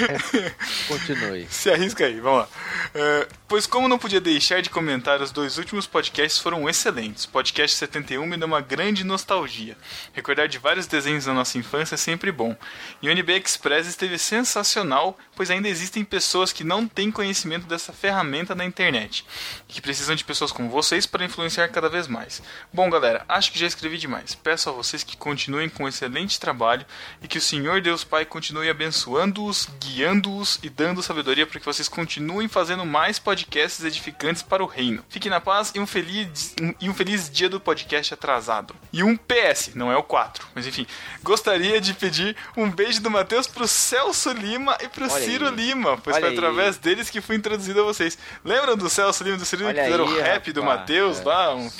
Continue. Se arrisca aí, vamos lá. É, pois como não podia deixar de comentar, os dois últimos podcasts foram excelentes. Podcast 71 me deu uma grande nostalgia. Recordar de vários desenhos da nossa infância é sempre bom. E o NB Express esteve sensacional, pois ainda existem pessoas que não têm conhecimento dessa ferramenta na internet. E que precisam de pessoas como vocês para influenciar cada vez mais. Bom, galera, acho que já escrevi demais. Peço a vocês que continuem com um excelente trabalho e que o Senhor Deus Pai continue abençoando-os, guiando-os e dando sabedoria para que vocês continuem fazendo mais podcasts edificantes para o reino. Fiquem na paz e um feliz, um- e um feliz dia do podcast atrasado. E um PS, não é o 4, mas enfim, gostaria de pedir um beijo do Matheus pro Celso Lima e pro Olha Ciro aí. Lima, pois Olha foi aí. através deles que fui introduzido a vocês. Lembram do Celso Lima e do Ciro Lima que fizeram o aí, rap do rapaz. Matheus É. lá? um-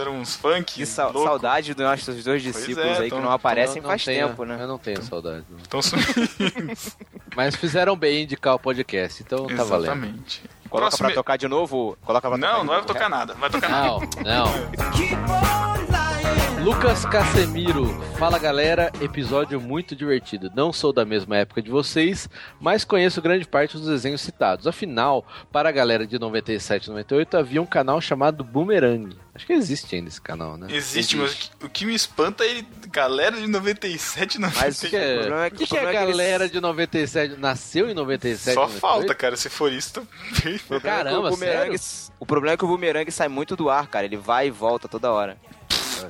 fizeram uns funk. Que sa- louco. saudade dos nossos dois discípulos é, aí tão- que não aparecem Eu não faz tenho- tempo, né? Eu não tenho saudade. não. Estão sumidos. Mas fizeram bem indicar o podcast, então tá valendo. Exatamente. Coloca Próximo- pra tocar de novo. Coloca pra tocar Não, de não vai novo, tocar nada. Não vai tocar nada. Não, não. Lucas Casemiro, fala galera, episódio muito divertido. Não sou da mesma época de vocês, mas conheço grande parte dos desenhos citados. Afinal, para a galera de 97 e 98 havia um canal chamado Boomerang. Acho que existe ainda esse canal, né? Existe, mas o que- me espanta é ele, galera de 97, 98. Mas O que, é, problema é o que- que, é que galera eles- de 97 nasceu em 97? Só 98? falta, cara. Se for isso, tá perfeito. O problema é que Caramba, o bumerangue, o problema é que o bumerangue sai muito do ar, cara. Ele vai e volta toda hora.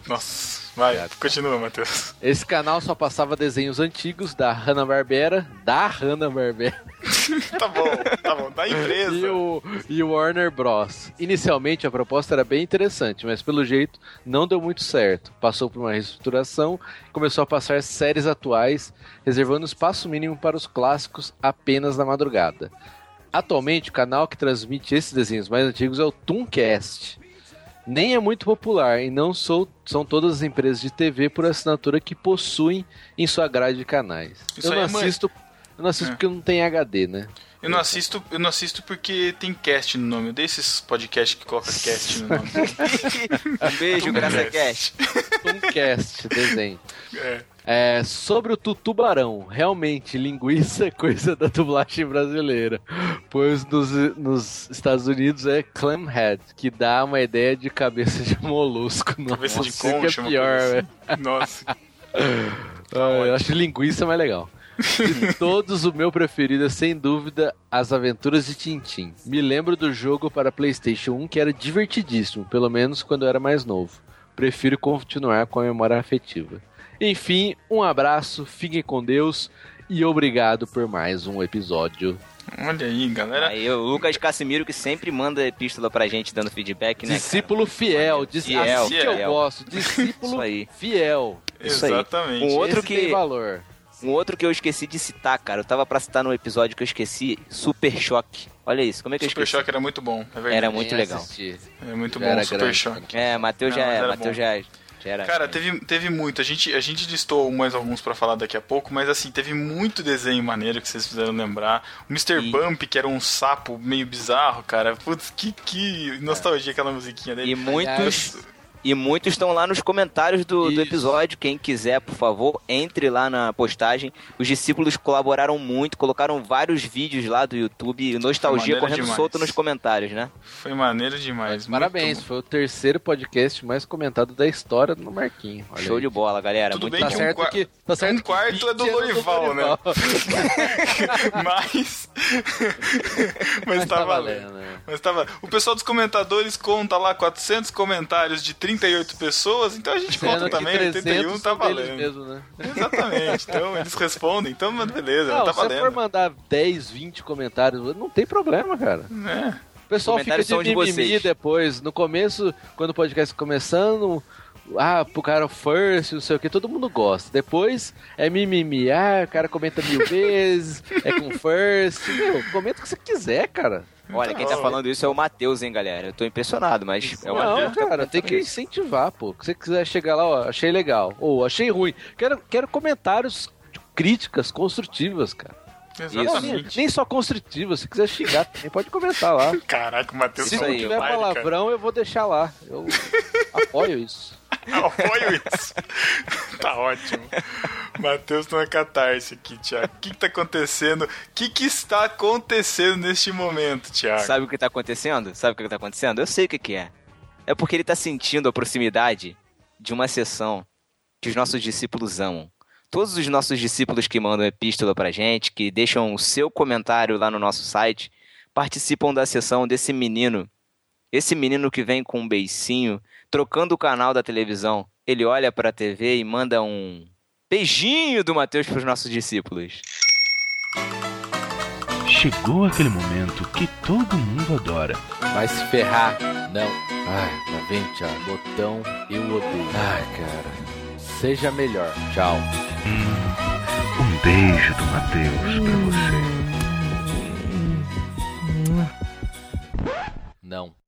Nossa. Vai, continua, Matheus. Esse canal só passava desenhos antigos da Hanna-Barbera, da Hanna-Barbera Tá bom, tá bom. Da empresa. e o, e o Warner Bros. Inicialmente a proposta era bem interessante, mas pelo jeito não deu muito certo. Passou por uma reestruturação e começou a passar séries atuais, reservando espaço mínimo para os clássicos apenas na madrugada. Atualmente, o canal que transmite esses desenhos mais antigos é o Tooncast. Nem é muito popular e não sou- são todas as empresas de TV por assinatura que possuem em sua grade de canais. Isso eu aí não mãe. assisto, eu não assisto É. porque não tem HD, né? Eu não assisto, eu não assisto porque tem cast no nome. Eu dei esses podcasts que colocam cast no nome. Um beijo, Graça Cast. Tooncast, desenho. É. É, sobre o tutubarão, realmente, linguiça é coisa da dublagem brasileira. Pois nos, nos Estados Unidos é clamhead, que dá uma ideia de cabeça de molusco. Cabeça Nossa, de isso que concha, é pior, velho. assim. Nossa. Ah, eu acho linguiça mais legal. De todos, o meu preferido é sem dúvida As Aventuras de Tintim. Me lembro do jogo para PlayStation 1 que era divertidíssimo, pelo menos quando eu era mais novo. Prefiro continuar com a memória afetiva. Enfim, um abraço, fiquem com Deus e obrigado por mais um episódio. Olha aí, galera. Aí o Lucas Casimiro que sempre manda epístola pra gente dando feedback, né? discípulo fiel, dis- Fiel, assim que eu fiel. gosto, discípulo Isso aí. fiel. Isso aí. Exatamente. Um outro Esse que- tem valor. Um outro que eu esqueci de citar, cara. Eu tava pra citar no episódio que eu esqueci, Super Choque. Olha isso, como é que eu Super esqueci? Choque era muito bom, é verdade. Era muito legal. assisti. É muito Já bom era Super grande, Choque. É, Matheus Não, já, era Matheus já era. Cara, teve, teve muito. A gente, a gente listou mais alguns pra falar daqui a pouco, mas assim, teve muito desenho maneiro que vocês fizeram lembrar. O Mr. E- Bump, que era um sapo meio bizarro, cara. Putz, que, que nostalgia aquela musiquinha dele. E muitos. Aliás- E muitos estão lá nos comentários do, do episódio. Quem quiser, por favor, entre lá na postagem. Os discípulos colaboraram muito, colocaram vários vídeos lá do YouTube. e Nostalgia correndo demais. solto nos comentários, né? Foi maneiro demais. muito Parabéns, bom. foi o terceiro podcast mais comentado da história no Marquinho. Olha Show aí. de bola, galera. Tudo muito bem Tá que um certo qua- que, tá certo um que quarto é do 20 Lorival, né? Mas. mas tá, tá valendo. valendo, né? Mas tava. O pessoal dos comentadores conta lá 400 comentários de 38 pessoas, então a gente Sendo conta também, 81 tá valendo. mesmo, né? Exatamente. Então eles respondem, então beleza, Não, tá se você for valendo. mandar 10, 20 comentários, não tem problema, cara. É. O pessoal fica de mimimi vocês. depois. No começo, quando o podcast começando, ah, pro cara first, não sei o que, todo mundo gosta. Depois é mimimi, ah, o cara comenta mil vezes, é com first. Meu, comenta o que você quiser, cara. Olha, quem tá falando isso é o Matheus, hein, galera. Eu tô impressionado, mas é o não, Matheus. tá cara, tem que incentivar, pô. Se você quiser chegar lá, ó, achei legal. Ou achei ruim. Quero, quero comentários, críticas construtivas, cara. Exatamente. nem só construtivas, se quiser xingar também, pode comentar lá. Caraca, o Matheus Se Isso não tiver palavrão, eu vou deixar lá. Eu apoio isso. Apoio isso. tá ótimo. Matheus não é catarse aqui, Thiago. O que, que tá acontecendo? O que, que está acontecendo neste momento, Thiago? Sabe o que tá acontecendo? Sabe o que tá acontecendo? Eu sei o que, que é. É porque ele tá sentindo a proximidade de uma sessão que os nossos discípulos amam. Todos os nossos discípulos que mandam epístola pra gente, que deixam o seu comentário lá no nosso site, participam da sessão desse menino. Esse menino que vem com um beicinho, trocando o canal da televisão. Ele olha pra TV e manda um beijinho do Mateus pros nossos discípulos. Chegou aquele momento que todo mundo adora. Vai se ferrar. Não. Ai, lá vem, Thiago. Botão, eu odeio. Ai, cara. Seja melhor. Tchau. Um beijo do Matheus pra você. Não.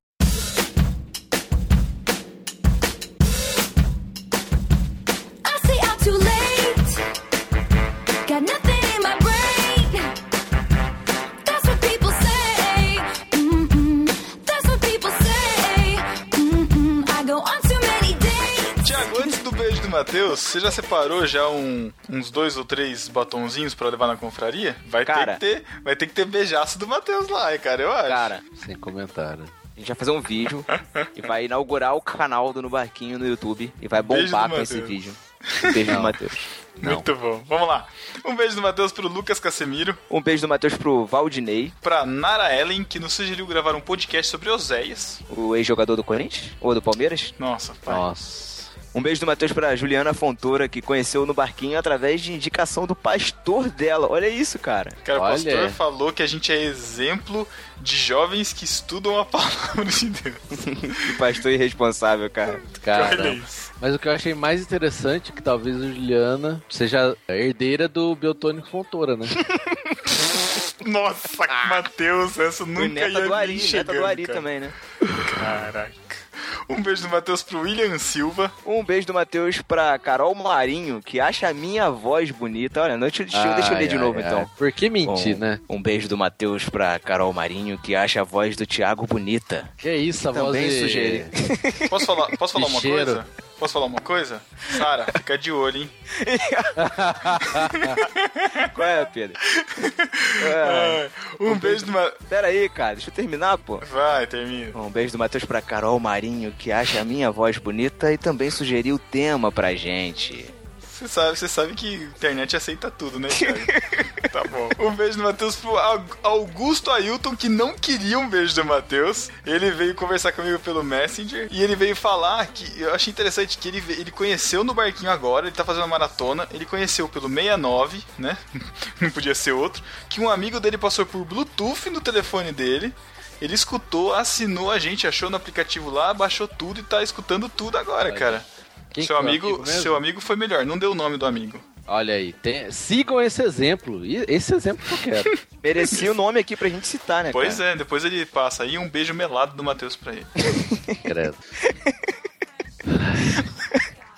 Matheus, você já separou já um- uns dois ou três batonzinhos pra levar na confraria? Vai Cara. ter que ter, vai ter que ter beijaço do Matheus lá, hein, cara, eu acho. Cara, Sem comentário. A gente vai fazer um vídeo e vai inaugurar o canal do No Barquinho no YouTube e vai bombar com esse vídeo. Um beijo do Matheus. Muito bom. Vamos lá. Um beijo do Matheus pro Lucas Casemiro, Um beijo do Matheus pro Valdinei, pra Nara Ellen, que nos sugeriu gravar um podcast sobre Oséias. o ex-jogador do Corinthians ou do Palmeiras. Nossa, pai. Nossa. Um beijo do Matheus pra Juliana Fontoura, que conheceu no barquinho através de indicação do pastor dela. Olha isso, cara. Cara, o pastor falou que a gente é exemplo de jovens que estudam a palavra de Deus. Que pastor irresponsável, cara. Olha Cara, isso. mas o que eu achei mais interessante é que talvez a Juliana seja a herdeira do Beltônico Fontoura, né? Nossa, Matheus, essa E nunca neta ia do Ari, neta do Ari também, né? Caraca. Um beijo do Matheus pro William Silva. Um beijo do Matheus pra Carol Marinho, que acha a minha voz bonita. Olha, deixa, deixa, eu- deixa eu ler de Ai, novo, ai, então. ai. Por que mentir, um, né? um beijo do Matheus pra Carol Marinho, que acha a voz do Thiago bonita. Que isso, a voz Também de... sugere. Posso falar, posso falar uma Cheiro. coisa? Posso falar uma coisa? Sara, fica de olho, hein? Qual é, Pedro? É. Um beijo do Ma... Pera aí, cara, deixa eu terminar, pô. Vai, termina. Um beijo do Matheus pra Carol Marinho, que acha a minha voz bonita e também sugeriu o tema pra gente. Você sabe, você sabe que a internet aceita tudo, né, tá bom. Um beijo do Matheus pro Au- Augusto Ailton, que não queria um beijo do Matheus. Ele veio conversar comigo pelo Messenger e ele veio falar que eu achei interessante que ele, ele conheceu no barquinho agora, ele tá fazendo uma maratona, ele conheceu pelo 69, né? não podia ser outro, que um amigo dele passou por Bluetooth no telefone dele. Ele escutou, assinou a gente, achou no aplicativo lá, baixou tudo e tá escutando tudo agora, cara. Quem seu é amigo, amigo seu amigo foi melhor, não deu o nome do amigo. Olha aí, tem- sigam esse exemplo. Esse exemplo que eu quero. Merecia o nome aqui pra gente citar, né, Pois cara? é, depois ele passa aí um beijo melado do Matheus pra ele. Credo.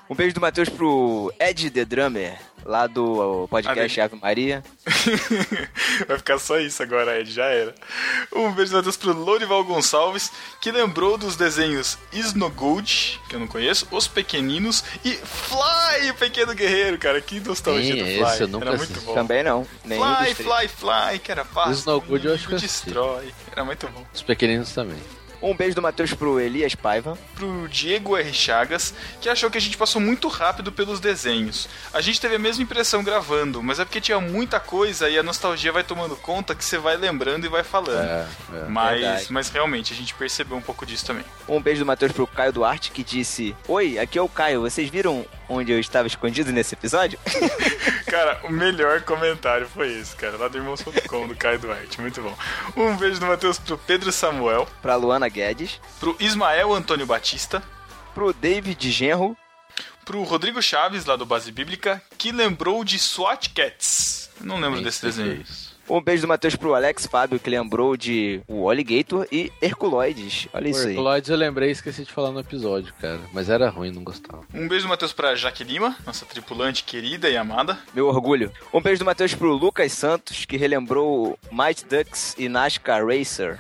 Um beijo do Matheus pro Ed The Drummer, lá do podcast Ave Maria. Vai ficar só isso agora, Ed, já era. Um beijo do Matheus pro Lourival Gonçalves, que lembrou dos desenhos Snogold, que eu não conheço, Os Pequeninos e Fly, o Pequeno Guerreiro, cara. Que nostalgia Sim, do Fly. esse eu nunca Era muito bom. Também não. Nenhum Fly, fly, fly, que era fácil. Snogold eu acho que destrói. Era muito bom. Os pequeninos também. Um beijo do Matheus pro Elias Paiva. pro Diego R. Chagas, que achou que a gente passou muito rápido pelos desenhos. A gente teve a mesma impressão gravando, mas é porque tinha muita coisa e a nostalgia vai tomando conta que você vai lembrando e vai falando. É, é. mas, verdade. mas realmente, a gente percebeu um pouco disso também. Um beijo do Matheus pro Caio Duarte, que disse: Oi, aqui é o Caio. Vocês viram onde eu estava escondido nesse episódio? Cara, o melhor comentário foi esse, cara, lá do Irmãos.com, do Caio Duarte. Muito bom. Um beijo do Matheus pro Pedro Samuel, pra Luana Guedes. pro Ismael Antônio Batista, Pro David Genro. pro Rodrigo Chaves, lá do Base Bíblica, que lembrou de SWAT Cats. Não lembro Nem desse é desenho. isso. Um beijo do Matheus pro Alex Fábio, que lembrou de o Alligator e Herculoides. Olha O isso aí. Herculoides eu lembrei e esqueci de falar no episódio, cara. Mas era ruim, não gostava. Um beijo do Matheus pra Jaque Lima, nossa tripulante querida e amada. Meu orgulho. Um beijo do Matheus pro Lucas Santos, que relembrou Might Ducks e NASCAR Racer.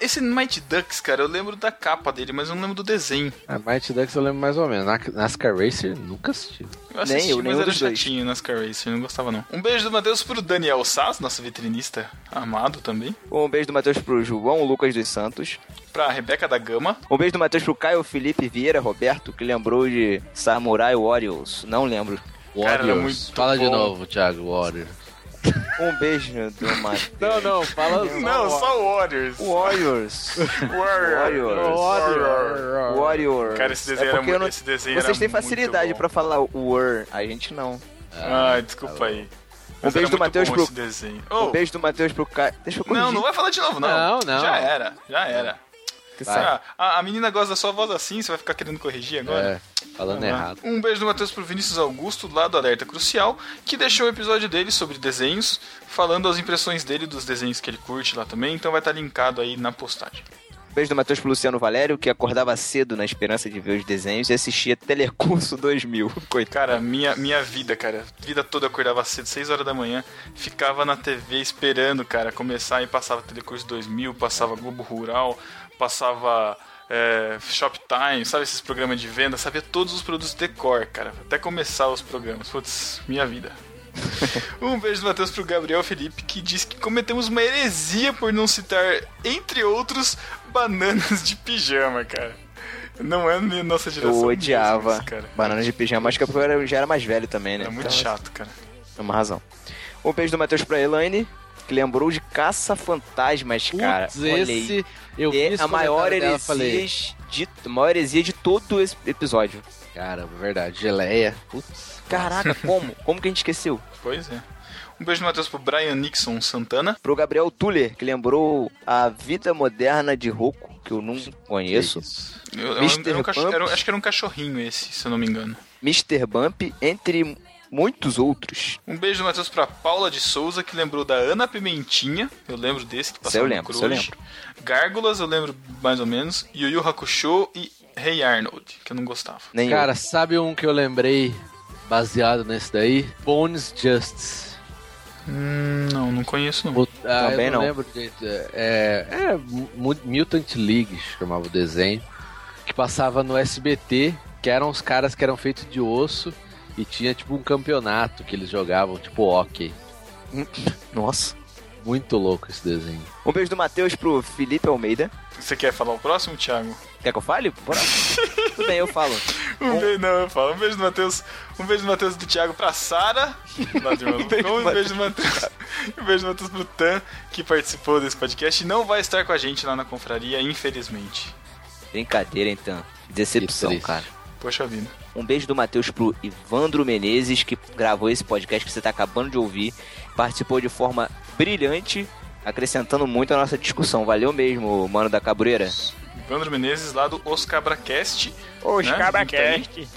Esse Mighty Ducks, cara, eu lembro da capa dele, mas eu não lembro do desenho. A Mighty Ducks eu lembro mais ou menos. Na- NASCAR Racer, nunca assisti. Eu assisti, Nem eu, mas era dos dois. chatinho NASCAR Racer, não gostava não. Um beijo do Matheus pro Daniel Sass, nosso vitrinista amado também. Um beijo do Matheus pro João Lucas dos Santos. Pra Rebeca da Gama. Um beijo do Matheus pro Caio Felipe Vieira Roberto, que lembrou de Samurai Warriors. Não lembro. Cara, era Warriors. muito Fala de bom. novo, Thiago, Warriors. Um beijo do Matheus. Não, não, fala Não, só Warriors. Warriors. Warriors. Warriors. Warrior. Cara, esse desenho era porque eu muito- não- esse desenho Vocês era têm facilidade bom. pra falar o word, a gente não. Ai, desculpa aí. Mas beijo era do Matheus bom pro- esse desenho. Um Oh, beijo do Matheus pro Caio. Deixa eu corrigir. não, não vai falar de novo, não. Não, não. Já era, já era. Ah, a, a menina gosta da sua voz assim, você vai ficar querendo corrigir agora? É, falando errado. Um beijo do Matheus pro Vinícius Augusto, lá do Alerta Crucial, que deixou o episódio dele sobre desenhos, falando as impressões dele dos desenhos que ele curte lá também, então vai estar linkado aí na postagem. Beijo do Matheus pro Luciano Valério, que acordava cedo na esperança de ver os desenhos e assistia Telecurso 2000. Coitado. Cara, minha, minha vida, cara, vida toda acordava cedo, 6 horas da manhã, ficava na TV esperando, cara, começar e passava Telecurso 2000, passava Globo Rural, passava é, Shoptime, sabe esses programas de venda, sabia todos os produtos de cor, cara, até começar os programas, putz, minha vida. um beijo do Matheus pro Gabriel Felipe, que disse que cometemos uma heresia por não citar, entre outros, bananas de pijama, cara. Não é minha nossa geração. Eu mesmo odiava cara. bananas de pijama. Acho que eu era- já era mais velho também, né? É muito Então, chato, cara. É uma razão. Um beijo do Matheus pra Elaine, que lembrou de Caça-Fantasmas, cara. Putz, Olha aí. esse. Eu vi É a maior dela, heresia, falei, de, a maior heresia de todo esse episódio. Cara, verdade, geleia. Putz. Caraca, como? Como que a gente esqueceu? Pois é. Um beijo do Matheus pro Brian Nixon Santana. Pro Gabriel Tuller, que lembrou a vida moderna de Roku, que eu não conheço. Eu, Mr. era um Bump. era acho que era um cachorrinho esse, se eu não me engano. Mr. Bump, entre muitos outros. Um beijo do Matheus pra Paula de Souza, que lembrou da Ana Pimentinha. Eu lembro desse, que passava eu no lembro, Cruz. isso eu lembro. Gárgulas, eu lembro mais ou menos. Yu Yu Hakusho e Hey Arnold, que eu não gostava. Nem Cara, sabe um que eu lembrei baseado nesse daí? Bones Justice. Hum, não, não conheço não. O- ah, Também eu não, não. lembro direito. É, é Mu- Mutant League, chamava o desenho. Que passava no SBT, que eram os caras que eram feitos de osso. E tinha tipo um campeonato que eles jogavam, tipo hockey. eu. Nossa. Muito louco esse desenho. Um beijo do Matheus pro Felipe Almeida. Você quer falar o próximo, Thiago? Quer que eu fale? Bora. Tudo bem, eu falo. Um beijo, não, eu falo. Um beijo do Matheus. Um beijo do Matheus e do Thiago pra Sara. Um beijo do Matheus. Um beijo do Matheus pro Tan, que participou desse podcast e não vai estar com a gente lá na confraria, infelizmente. Brincadeira, então. Decepção, cara. Poxa vida. Um beijo do Matheus pro Ivandro Menezes, que gravou esse podcast que você tá acabando de ouvir. Participou de forma brilhante, acrescentando muito à nossa discussão. Valeu mesmo, mano da Cabreira. Evandro Menezes, lá do Os Cabracast. Os né? Cabracast.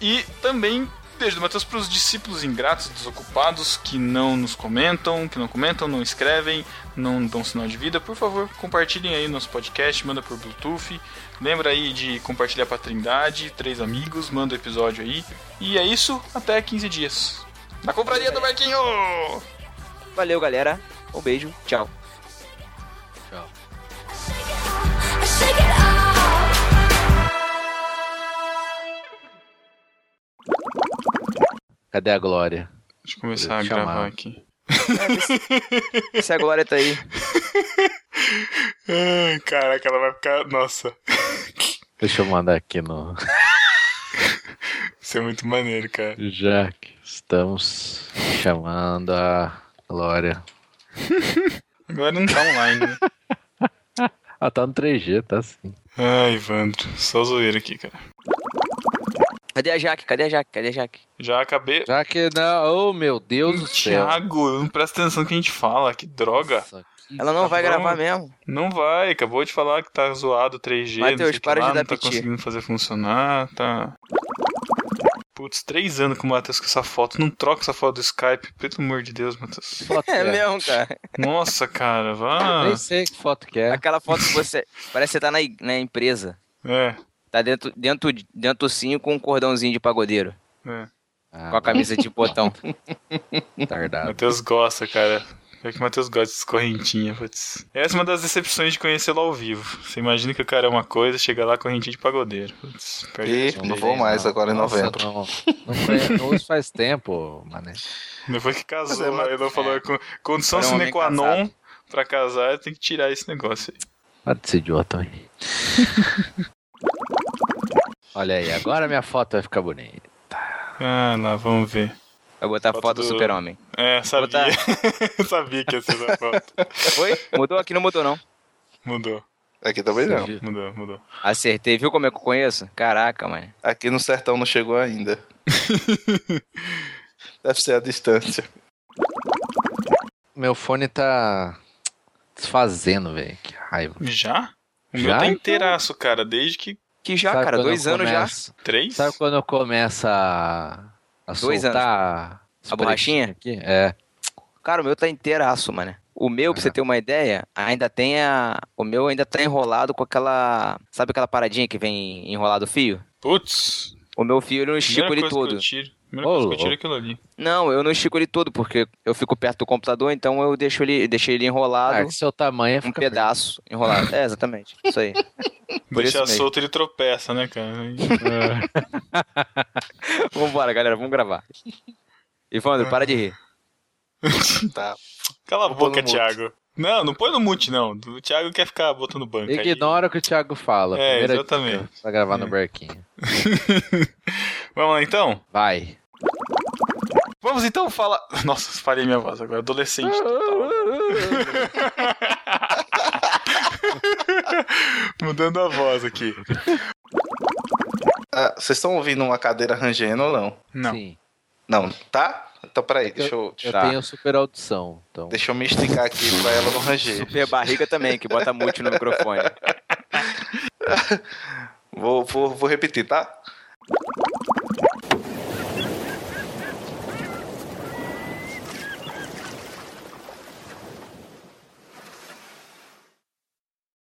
E também beijo do Matheus para os discípulos ingratos, desocupados, que não nos comentam, que não comentam, não escrevem, não dão sinal de vida. Por favor, compartilhem aí nosso podcast, manda por Bluetooth. Lembra aí de compartilhar pra Trindade, três amigos, manda o episódio aí. E é isso, até 15 dias. Na compraria do Marquinho! Valeu, galera. Um beijo. Tchau. Tchau. Cadê a Glória? Deixa eu começar a Chamar. gravar aqui. Se a Glória tá aí. Caraca, ela vai ficar. Nossa, Deixa eu mandar aqui no. isso é muito maneiro, cara. Já que estamos chamando a Glória. Agora não tá online, né? Ah, tá no 3G, tá sim. Ai, Evandro, só zoeira aqui, cara. Cadê a Jaque? Cadê a Jaque? Cadê a Jaque? Já acabei. Já que não. Oh, meu Deus do céu. Thiago, não presta atenção no que a gente fala, que droga. Nossa, que Ela não Tá vai bom. gravar mesmo. Não vai, acabou de falar que tá zoado o 3G, não Mateus, sei o que para lá, de dar não tá piti. conseguindo fazer funcionar, tá... Putz, três anos com o Matheus com essa foto, não troca essa foto do Skype, pelo amor de Deus, Matheus. foto É que mesmo, cara. Nossa, cara, vá... Nem sei que foto que é. Aquela foto que você. Parece que você tá na, na empresa. É, Tá dentro, dentro, dentro sim com um cordãozinho de pagodeiro. é. Ah, Com a camisa de botão. Tardado. Matheus gosta, cara. É que o Matheus gosta dessas correntinhas, putz. Essa é uma das decepções de conhecê-lo ao vivo. Você imagina que o cara é uma coisa, chega lá correntinha de pagodeiro. Putz, E não vou mais agora em Nossa, novembro. Não, não, conhe- não uso faz tempo, mané. Depois que casou, Mas é, mas- ele falou com condição um sine qua non pra casar, tem que tirar esse negócio aí. Para de ser idiota aí. Olha aí, agora minha foto vai ficar bonita. Ah, lá, vamos ver. Vai botar Foto foto do do- super-homem. É, sabia. Botar. sabia que ia ser essa foto. Foi? Mudou aqui? Não mudou, não. Mudou, Aqui também não. mudou, mudou. Acertei. Viu como é que eu conheço? Caraca, mano. Aqui no sertão não chegou ainda. Deve ser a distância. Meu fone tá desfazendo, velho. Que raiva. Já? O Já? meu tá inteiraço, cara, desde que Que já, Sabe cara, dois anos já. começo- três? Sabe quando eu começo a, a Dois soltar as A borrachinha? Aqui? É. Cara, o meu tá inteiraço, mano. O meu, pra você Ah. ter uma ideia, ainda tem a. O meu ainda tá enrolado com aquela. Sabe aquela paradinha que vem enrolado o fio? Putz, O meu fio eu não primeira ele coisa que todo. eu tiro. Primeira coisa que eu é aquilo ali. Não, eu não estico ele todo, porque eu fico perto do computador, então eu deixo ele, deixei ele Ah, enrolado, que seu tamanho um fica pedaço enrolado. É, exatamente. Isso aí. Por Deixar solto ele tropeça, né, cara? Aí- Vambora, galera, vamos gravar. Evandro, para de rir. Tá. Cala a boca. Thiago. Não, não põe no mute, não. O Thiago quer ficar botando banco aí. Ignora o que o Thiago fala. É, Primeira exatamente. dica Pra gravar É. no barquinho. Vamos lá, então? Vai. Vamos então falar. Nossa, falei minha voz agora, adolescente. Mudando a voz aqui. Ah, Vocês estão ouvindo uma cadeira rangendo ou não? Não. Sim. Não, tá? Então peraí, deixa eu, Eu Tá. tenho super audição. Então. deixa eu me esticar aqui pra ela não ranger. Super barriga também, que bota mute no microfone. Vou, vou, vou repetir, tá?